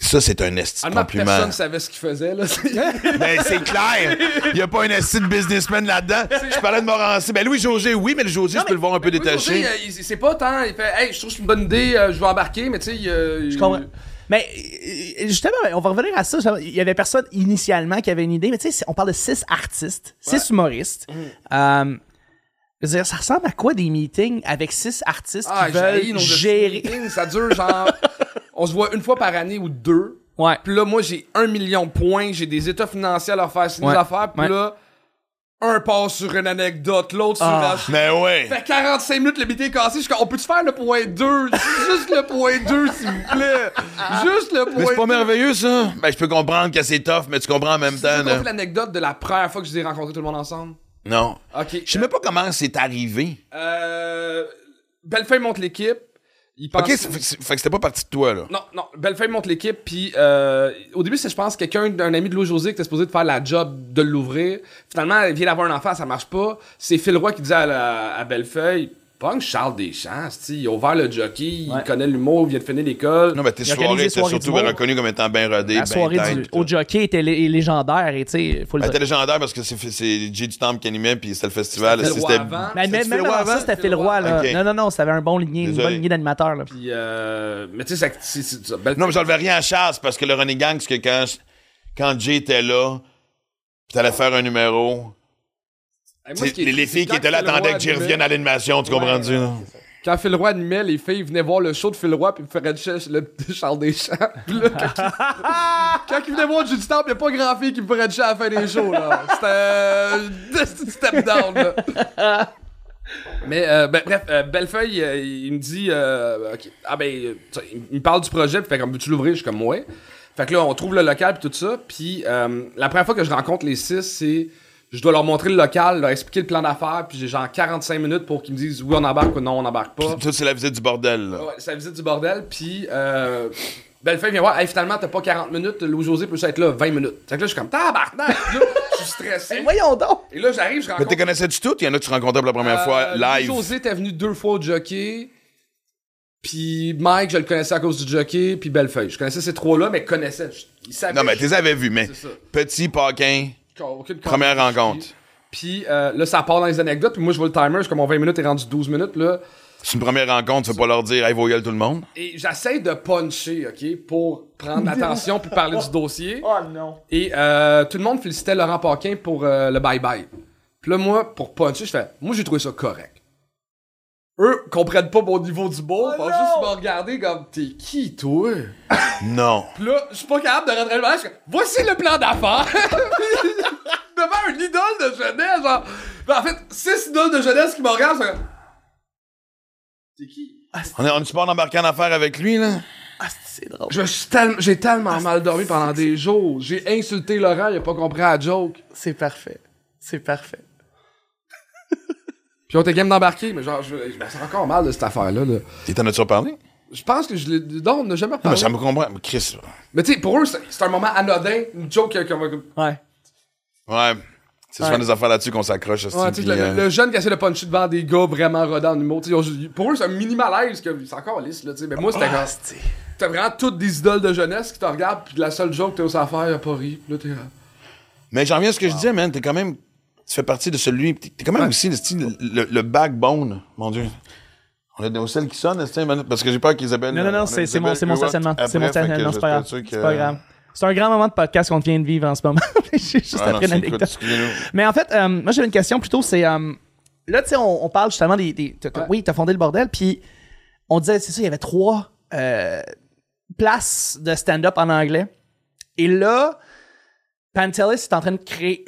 Ça, c'est un esti de Allemand, compliment. personne savait ce qu'il faisait, là. Ben, c'est clair. Il n'y a pas un esti de businessman là-dedans. Je parlais de Morancy. Ben, Louis-José, oui, mais le José, je peux le voir un peu détaché. Euh, c'est pas tant. Il fait, hey, je trouve que c'est une bonne idée, euh, je vais embarquer, mais tu sais, euh, Je comprends. Mais euh, justement, on va revenir à ça. Il y avait personne initialement qui avait une idée, mais tu sais, on parle de six artistes, six humoristes. Euh, je veux dire, ça ressemble à quoi des meetings avec six artistes Ah, qui veulent gérer? meetings, Ça dure genre. on se voit une fois par année ou deux. Ouais. Puis là, moi, j'ai un million de points, j'ai des états financiers à leur faire, c'est Ouais. des affaires. Puis Ouais. là, un passe sur une anecdote, l'autre sur Ah. la. Mais ouais. Ça fait 45 minutes, le meeting est cassé. Je suis on peut-tu faire le point 2? Juste le point 2, s'il vous plaît. Juste le point Mais c'est pas 2. merveilleux, ça? Ben, je peux comprendre que c'est tough, mais tu comprends en même Tu temps, là. l'anecdote de la première fois que je les ai rencontrés tout le monde ensemble? Non. Ok. Je sais même pas comment c'est arrivé. Euh. Bellefeuille monte l'équipe. Il pense. Ok, fait, que c'était pas parti de toi, là. Non, non. Bellefeuille monte l'équipe, puis euh, au début, c'est, je pense, quelqu'un, d'un ami de Louis-José qui était supposé de faire la job de l'ouvrir. Finalement, il vient d'avoir un enfant, ça marche pas. C'est Phil Roy qui disait à, la- à Bellefeuille, Punk Charles Deschamps, il a ouvert le jockey, Ouais. il connaît l'humour, il vient de finir l'école. Non, mais tes Il soirées étaient surtout reconnues comme étant bien rodées, La bien soirée du, au jockey était lé- légendaire et tu sais, faut le Elle dire. était légendaire parce que c'est c'est Jay du Temple qui animait, puis c'était le festival. C'était avant. Mais même, même avant ça, c'était Phil Roy. Là. Non, non, non, ça avait un bon lignée, une bonne lignée d'animateurs. là. Puis, euh, mais tu sais, ça- c'est-. Belle- Non, mais j'enlevais rien à Chasse parce que le running gang, c'est que quand, quand Jay était là, puis t'allais faire un numéro, Hey, moi, tu qui les, filles qui étaient là attendaient que animait- revienne à l'animation, tu Ouais, comprends-tu? ouais? Quand Phil Roy animait, les filles venaient voir le show de Phil Roy puis me feraient le Charles Deschamps. Puis là, quand, il... quand il venait voir Judy Stamp, il n'y a pas grand fille qui me ferait à la fin des shows. là. C'était c'était step down. Là. Mais euh, ben, bref, euh, Bellefeuille, euh, il me dit euh, Ah ben, euh, il me parle du projet, puis fait comme veux-tu l'ouvrir? Je suis comme ouais. Fait que là, on trouve le local puis tout ça. Puis euh, la première fois que je rencontre les six, c'est je dois leur montrer le local, leur expliquer le plan d'affaires, puis j'ai genre 45 minutes pour qu'ils me disent oui on embarque ou non on embarque pas. Tout, c'est la visite du bordel, là. Ouais, c'est la visite du bordel, puis euh, Bellefeuille vient voir, hey, finalement, t'as pas 40 minutes, Louis-José peut être là 20 minutes. Fait que là, je suis comme, tabarnak! Là, je suis stressé. Voyons donc! Et là, j'arrive, je Mais rencontre. t'es connaissais-tu tout? Il y en a que tu rencontrais pour la première fois, Euh, live. Louis-José était venu deux fois au jockey, puis Mike, je le connaissais à cause du jockey, puis Bellefeuille. Je connaissais ces trois-là, mais connaissais. je- Ils savaient. Non, mais tu les avais vus, mais ça. petit Paquin, Aucune première rencontre. Puis euh, là, ça part dans les anecdotes, puis moi, je vois le timer, je comme, mon 20 minutes est rendu 12 minutes, là. C'est une première rencontre, tu peux pas leur dire, hey, voyelle tout le monde. Et j'essaie de puncher, OK, pour prendre l'attention puis parler du dossier. Oh non! Et euh, tout le monde félicitait Laurent Paquin pour euh, le bye-bye. Puis là, moi, pour puncher, je fais, moi, j'ai trouvé ça correct. Eux comprennent pas mon niveau du beau, ils vont juste me regarder comme, t'es qui, toi? Non. Puis là, je suis pas capable de rentrer le match. Voici le plan d'affaires. Devant un idole de jeunesse, genre. Ben, en fait, six idoles de jeunesse qui me regardent, c'est comme, T'es qui? On est, on est pas embarqué en affaire avec lui, là? Ah, c'est drôle. Je suis tellement- J'ai tellement mal dormi pendant des jours. J'ai insulté Laurent, il a pas compris la joke. C'est parfait. C'est parfait. Puis on était game d'embarquer, mais genre, je, je me sens encore mal de cette affaire-là. Là. Et t'en as-tu reparlé? Je pense que je l'ai. Non, on n'a jamais Non, mais reparlé. ça me comprend. Mais Chris, Mais tu sais, pour eux, c'est c'est un moment anodin, une joke qu'on va. Ouais, Ouais. ouais. C'est souvent Ouais. des affaires là-dessus qu'on s'accroche. tu sais, le, le- le jeune qui essaie de puncher devant des gars vraiment rodants en humour. Pour eux, c'est un mini malaise. que C'est encore lisse, là, tu sais. Mais moi, c'était comme. c'est- T'as vraiment toutes des idoles de jeunesse qui te regardent, puis la seule joke que t'as aussi à faire, pas ri. Là, t'es. Mais j'en reviens à ce que je disais, man. T'es quand même. Tu fais partie de celui. T'es quand même aussi le, style- le, le backbone, mon Dieu. On a des celles qui sonnent, est-ce que- parce que j'ai peur qu'Isabelle. Non, non, on non, c'est mon, stationnement. C'est mon stationnement, c'est pas grave. C'est pas grave. C'est un grand moment de podcast qu'on vient de vivre en ce moment. J'ai juste Ah, après une c'est- écoute, anecdote. excusez-nous. Mais en fait, euh, moi j'avais une question plutôt, c'est euh, là tu sais on, on parle justement des, des- Ouais. oui t'as fondé le bordel puis on disait c'est ça il y avait trois euh, places de stand-up en anglais et là Pantelis est en train de créer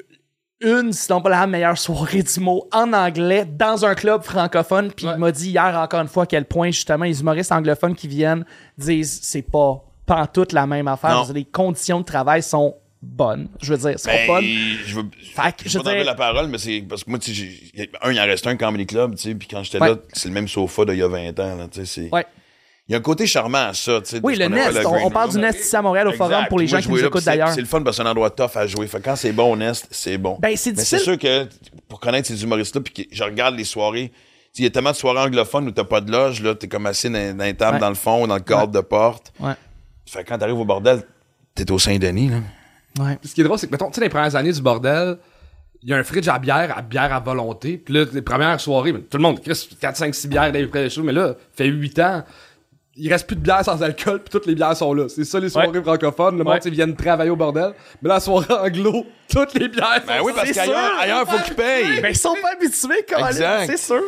une sinon pas la meilleure soirée du mot en anglais dans un club francophone puis Ouais. il m'a dit hier encore une fois à quel point justement les humoristes anglophones qui viennent disent c'est pas pas en toute la même affaire les conditions de travail sont bonnes je veux dire sont Ben, bonnes je veux, Fait que, je je veux pas dire- la parole, mais c'est parce que moi, tu sais, un, il en reste un comedy club, tu sais, puis quand j'étais Ouais. là, c'est le même sofa d'il y a 20 ans, là, tu sais, c'est. ouais Il y a un côté charmant à ça, tu sais. de Oui, le Nest. On, parle du Nest ici à Montréal au Exact. forum pour les moi, gens je qui nous là, écoutent d'ailleurs. C'est le fun parce que c'est un endroit tough à jouer. Fait que quand c'est bon au Nest, c'est bon. Ben, c'est Mais c'est difficile. sûr que pour connaître ces humoristes-là, puis que je regarde les soirées, il y a tellement de soirées anglophones où t'as pas de loge, là, t'es comme assis dans, dans les tables Ouais. dans le fond, dans le cadre de porte. Ouais. Fait que quand t'arrives au bordel, t'es au Saint-Denis, là. Ouais. Ce qui est drôle, c'est que, mettons, tu sais, les premières années du bordel, il y a un fridge à bière, à bière à volonté. Puis là, les premières soirées, tout le monde, Chris, 4, 5, 6 bières les shows, mais là, fait 8 ans, il reste plus de bière sans alcool, puis toutes les bières sont là. C'est ça, les soirées Ouais. francophones. Le monde, Ouais. tu sais, viennent travailler au bordel. Mais la soirée anglo, toutes les bières Ben sont oui, parce C'est qu'ailleurs, sûr. ailleurs, faut qu'ils payent. Ben, ils sont pas habitués, Exact. C'est sûr.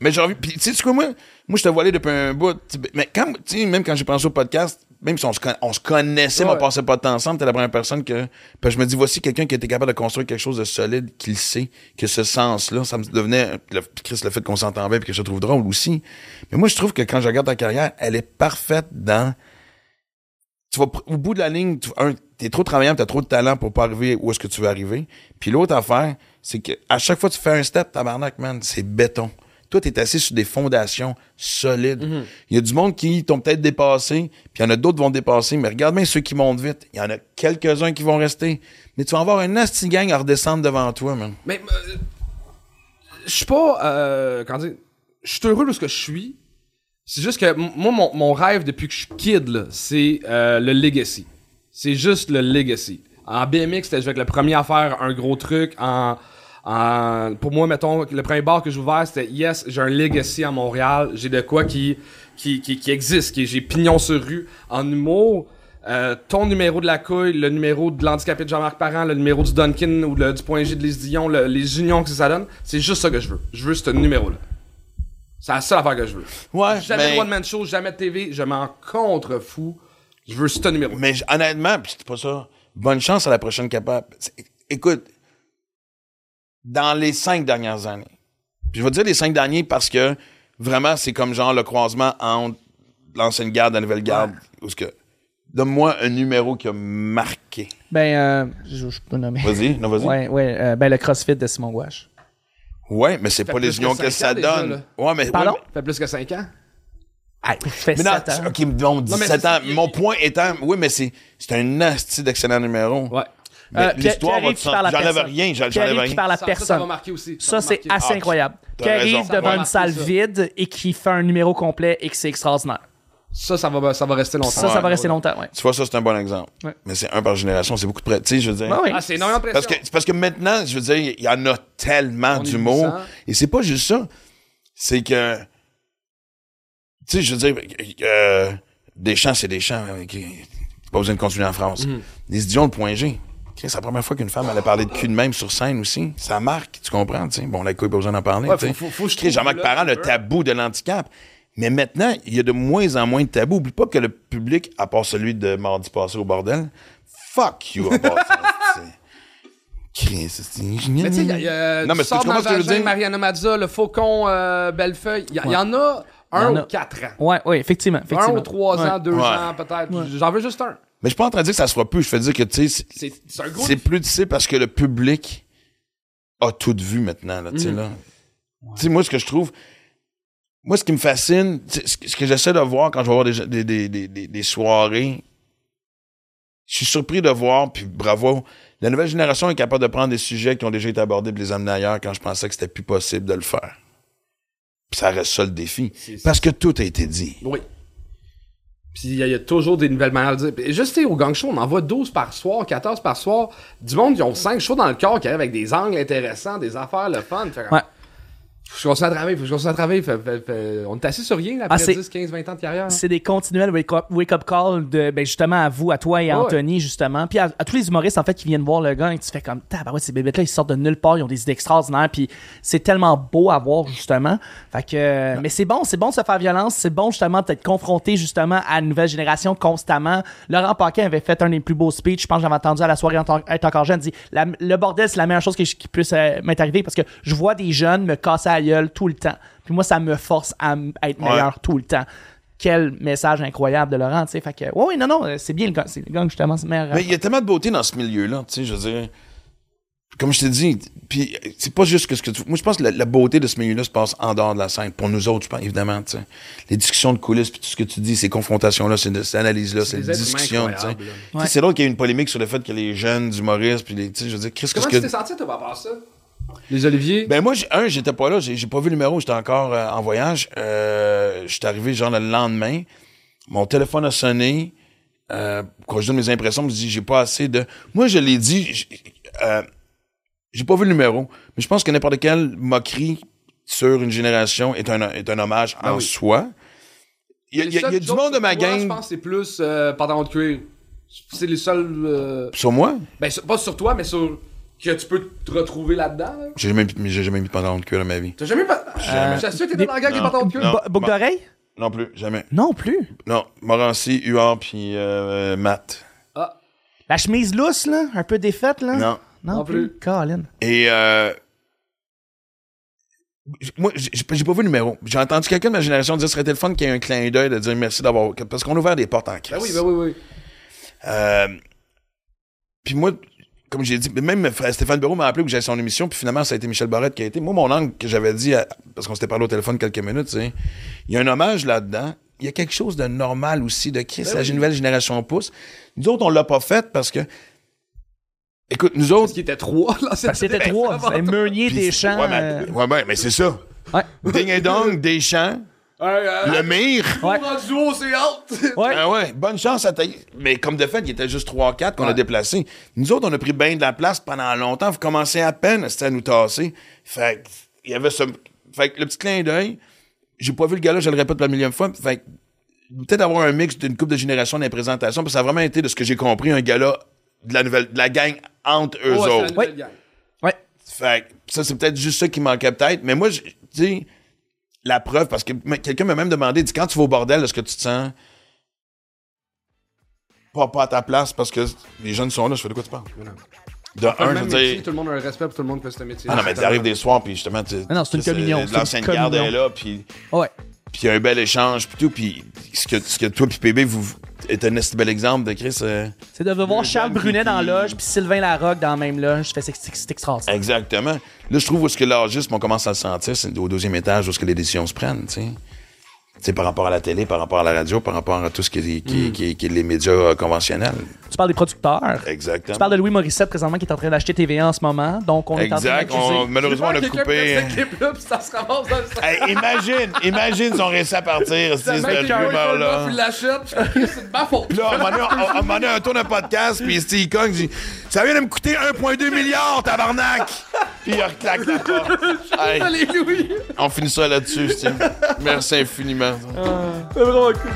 Mais j'ai envie. Puis, tu sais, tu sais quoi, moi, moi, je te vois aller depuis un bout. sais, Mais quand, tu sais, même quand j'ai pensé au podcast, même si on se, con- on se connaissait, mais on passait pas de temps ensemble, t'es la première personne que. Puis je me dis, voici quelqu'un qui était capable de construire quelque chose de solide, qui le sait, que ce sens-là, ça me devenait. Le- Chris, le fait qu'on s'entend bien, puis que je trouve drôle aussi. Mais moi, je trouve que quand je regarde ta carrière, elle est parfaite dans. Tu vas, au bout de la ligne, tu, un, t'es trop travaillant, t'as trop de talent pour pas arriver où est-ce que tu veux arriver. Puis l'autre affaire, c'est que à chaque fois que tu fais un step, tabarnak, man, c'est béton. Toi, t'es assis sur des fondations solides. Il y a du monde qui t'ont peut-être dépassé, puis il y en a d'autres qui vont dépasser, mais regarde bien ceux qui montent vite. Il y en a quelques-uns qui vont rester. Mais tu vas avoir un asti gang à redescendre devant toi, man. Mais euh, je suis pas euh, comment dire, je suis heureux de ce que je suis. C'est juste que moi, mon, mon rêve depuis que je suis kid, là, c'est euh, le legacy. C'est juste le legacy. En BMX, c'était je vais être le premier à faire un gros truc. En, pour moi, mettons, le premier bar que j'ai ouvert, c'était yes, j'ai un legacy à Montréal. J'ai de quoi qui, qui, qui, qui existe. Qui, j'ai pignon sur rue. En humour, euh, ton numéro de la couille, le numéro de l'handicapé de Jean-Marc Parent, le numéro du Duncan ou le, du point G de Lise Dion, le- les unions que ça donne, c'est juste ça que je veux. Je veux ce numéro-là. C'est la seule affaire que je veux. Ouais, Jamais mais- de one-man show, jamais de TV, je m'en contrefous. Je veux ce numéro. Mais j- honnêtement, pis c'est pas ça. Bonne chance à la prochaine capable. Écoute, dans les cinq dernières années, puis je vais dire les cinq derniers parce que vraiment, c'est comme genre le croisement entre l'ancienne garde et la nouvelle garde. Où ce que, donne-moi un numéro qui a marqué. Ben, euh, je, je peux nommer. Vas-y, non, vas-y. Ouais. Ouais, ouais. euh, ben, le CrossFit de Simon Gouache. mais c'est pas les que unions que cinq ça déjà, donne. là. ouais, mais. Pardon? ouais, Ça fait plus que 5 ans? Ah, il fait mais, mais non, 7 ans. ok, bon, 17 c'est- ans. Mon point étant, oui, mais c'est, c'est un asti d'excellent numéro. Ouais. Mais Euh, l'histoire Pierre- va qui J'enlève rien, j'enlève qui rien. parle à Ça, ça, ça personne. va marquer aussi. Ça, c'est assez Ah, incroyable. Qui arrive devant va une salle vide et qui fait un numéro complet et que c'est extraordinaire. Ça, ça va, ça va rester longtemps. Ça, ça va rester longtemps, ouais. Tu vois, ça, c'est un bon exemple. Ouais. Mais c'est un par génération, c'est beaucoup de près. Tu sais, je veux dire. Ah oui. Ah, c'est énormément de Parce que, parce que maintenant, je veux dire, il y en a tellement d'humour. 800. Et c'est pas juste ça. C'est que. Tu sais, je veux dire, euh, des chants, c'est des chants. hein, qui- Pas besoin de continuer en France. Mhm. Les idiots, le point G. C'est la première fois qu'une femme allait parler de cul de même sur scène aussi. Ça marque, tu comprends, tu sais. Bon, la couille, pas besoin d'en parler. Ouais, faut- faut- faut Jean-Marc Parent, le tabou de l'handicap. Mais maintenant, il y a de moins en moins de tabous. Oublie pas que le public, à part celui de mardi passé au bordel, fuck you, à part ça. c'est- Chris, c'est Mais tu sais, Non, mais tu sors tu comprends dans ce que je veux Vagin, dire? Mariana Mazza, le Faucon, euh, Bellefeuille. Il y, en a un en ou a. quatre ans. Ouais, ouais, effectivement. Un effectivement. ou trois Ouais. ans, deux Ouais. ans peut-être. J'en veux juste un. Mais je suis pas en train de dire que ça se fera plus. Je fais dire que, tu sais, c'est- plus difficile parce que le public a tout vu maintenant, là, tu Mm. sais, là. Tu sais, moi, ce que je trouve... Moi, ce qui me fascine, ce que j'essaie de voir quand je vais voir des, des, des, des, des- soirées, je suis surpris de voir, puis bravo, la nouvelle génération est capable de prendre des sujets qui ont déjà été abordés et les amener ailleurs quand je pensais que c'était plus possible de le faire. Puis ça reste ça le défi. Parce que tout a été dit. Oui. Puis il y, a- toujours des nouvelles manières de dire. Puis Juste au gang show, on en voit 12 par soir, 14 par soir. Du monde, ils ont 5 shows dans le corps qui arrivent avec des angles intéressants, des affaires, le fun. Ouais. Faut que je continue à travailler, faut que je continue à travailler. Fait- fait- fait- on est assis sur rien là, Ah, après c'est- 10, 15, 20 ans de carrière. C'est des continuels wake-up calls de, ben, justement, à vous, à toi et à Ouais. Anthony, justement. Puis à, à tous les humoristes, en fait, qui viennent voir le gars et tu fais comme, ouais, ces bébêtes-là, ils sortent de nulle part, ils ont des idées extraordinaires, puis c'est tellement beau à voir, justement. Fait que, mais c'est bon, c'est bon de se faire violence, c'est bon, justement, d'être confronté, justement, à une nouvelle génération constamment. Laurent Paquin avait fait un des plus beaux speeches, je pense que j'avais entendu à la soirée en être encore jeune, il dit, le bordel, c'est la meilleure chose qui, qui puisse euh, m'être arrivée parce que je vois des jeunes me casser la gueule tout le temps. Puis moi, ça me force à être Ouais. meilleur tout le temps. Quel message incroyable de Laurent, tu sais. Fait que, ouais, ouais, non, non, euh, c'est bien le gang, c'est le gang, justement, c'est meilleur. Mais il y a tellement de beauté dans ce milieu-là, tu sais, je veux dire. Comme je t'ai dit, puis euh, c'est pas juste que ce que tu... Moi, je pense que la, la beauté de ce milieu-là se passe en dehors de la scène. Pour nous autres, je pense, évidemment, tu sais. Les discussions de coulisses, puis tout ce que tu dis, ces confrontations-là, ces, ces analyses-là, ces discussions, tu sais. C'est drôle qu'il y ait une polémique sur le fait que les jeunes humoristes, puis les... Tu sais, je veux dire, qu'est-ce Comment tu t'es senti, toi, par rapport à ça? Les Oliviers? Ben moi, un, j'étais pas là, j'ai pas vu le numéro, j'étais encore euh, en voyage. Euh, j'étais arrivé genre le lendemain, mon téléphone a sonné. Euh, quand je donne mes impressions, je me dis j'ai pas assez de. Moi, je l'ai dit, j'ai pas vu le numéro, mais je pense que n'importe quelle moquerie sur une génération est un est un hommage en oui. soi. Il y a, il y a- il y a du monde de ma Je gang pense que c'est plus pantalon de cuir. C'est les seuls. sur moi? Ben, sur- pas sur toi, mais sur. Que tu peux te retrouver là-dedans. Là? J'ai jamais j'ai jamais mis de pantalon de cuir dans ma vie. T'as jamais pas. Jamais. J'assure que t'étais dans la gang des pantalons de cuir. Boucle bon. d'oreille? Non plus, jamais. Non plus? Non, Morancy, Huard puis euh, Matt. Ah, La chemise lousse, là, un peu défaite, là? Non. Non, Non plus. plus. Colin. Et euh, moi, j'ai j'ai pas vu le numéro. J'ai entendu quelqu'un de ma génération dire ce serait le fun qu'il y ait un clin d'œil de dire merci d'avoir. Parce qu'on a ouvert des portes en crise. ben oui, ben oui, oui. Euh, puis moi, comme j'ai dit, même Stéphane Bureau m'a appelé que j'avais son émission, puis finalement, ça a été Michel Barrette qui a été. Moi, mon angle que j'avais dit, à- parce qu'on s'était parlé au téléphone quelques minutes, c'est il y a un hommage là-dedans. Il y a quelque chose de normal aussi, de Chris, la nouvelle génération pousse. Nous autres, on l'a pas fait parce que. Écoute, nous autres. Parce qu'il était trois, là. Parce que c'était trois. C'était Meunier, Deschamps. Ouais, mais, ouais, ben, mais c'est ça. Ouais. Ding et dong, Deschamps, le mire. Ouais. duo, c'est. Ouais. Ah ouais, bonne chance à tailler. Mais comme de fait, il était juste 3-4 qu'on a déplacés. Nous autres, on a pris bien de la place pendant longtemps. Vous commencez à peine c'était à nous tasser. Fait que, il y avait ce... Fait que le petit clin d'œil, j'ai pas vu le gars-là, je le répète pour la millième fois. Fait que, peut-être avoir un mix d'une couple de générations dans les présentations, parce que ça a vraiment été, de ce que j'ai compris, un gars-là de la nouvelle, de la gang entre eux autres. Ouais. Ouais. Fait que ça, c'est peut-être juste ça qui manquait peut-être. Mais moi, je- tu sais, la preuve, parce que quelqu'un m'a même demandé, dit, quand tu vas au bordel, est-ce que tu te sens pas, pas à ta place parce que les jeunes sont là, je fais de quoi tu parles? De un, je veux métier, dire. tout le monde a un respect pour tout le monde qui fait ce métier. Ah non, mais t'arrives des soirs, puis justement, tu Ah non, c'est une communion, c'est une L'ancienne garde est là, puis Ouais. Puis il y a un bel échange, puis tout, puis ce que, ce que toi puis PB, vous êtes un esti bel exemple de Chris. euh, C'est de voir Le Charles Brunet qui- dans la loge, puis Sylvain Larocque dans la même loge. Je fais, c'est, c'est, c'est extraordinaire. Exactement. Là, je trouve où est-ce que l'âgisme, on commence à le sentir, c'est au deuxième étage où est-ce que les décisions se prennent, tu sais. Tu sais, par rapport à la télé, par rapport à la radio, par rapport à tout ce qui est, qui, qui- qui est les médias euh, conventionnels. Tu parles des producteurs. Exactement. Tu parles de Louis Morissette présentement qui est en train d'acheter TVA en ce moment. Donc on est en train. On- malheureusement, on a coupé. ça se ramasse dans le. Hey, imagine, imagine si on réussit à partir, cette rumeur-là. c'est de ma faute. Là, on- moment donné, un tour de podcast, puis Steve Kong dit Ça vient de me coûter 1,2 milliard, tabarnak Puis il reclaque la porte. Louis. on finit ça là-dessus, Steve. Merci infiniment. C'est vraiment cool.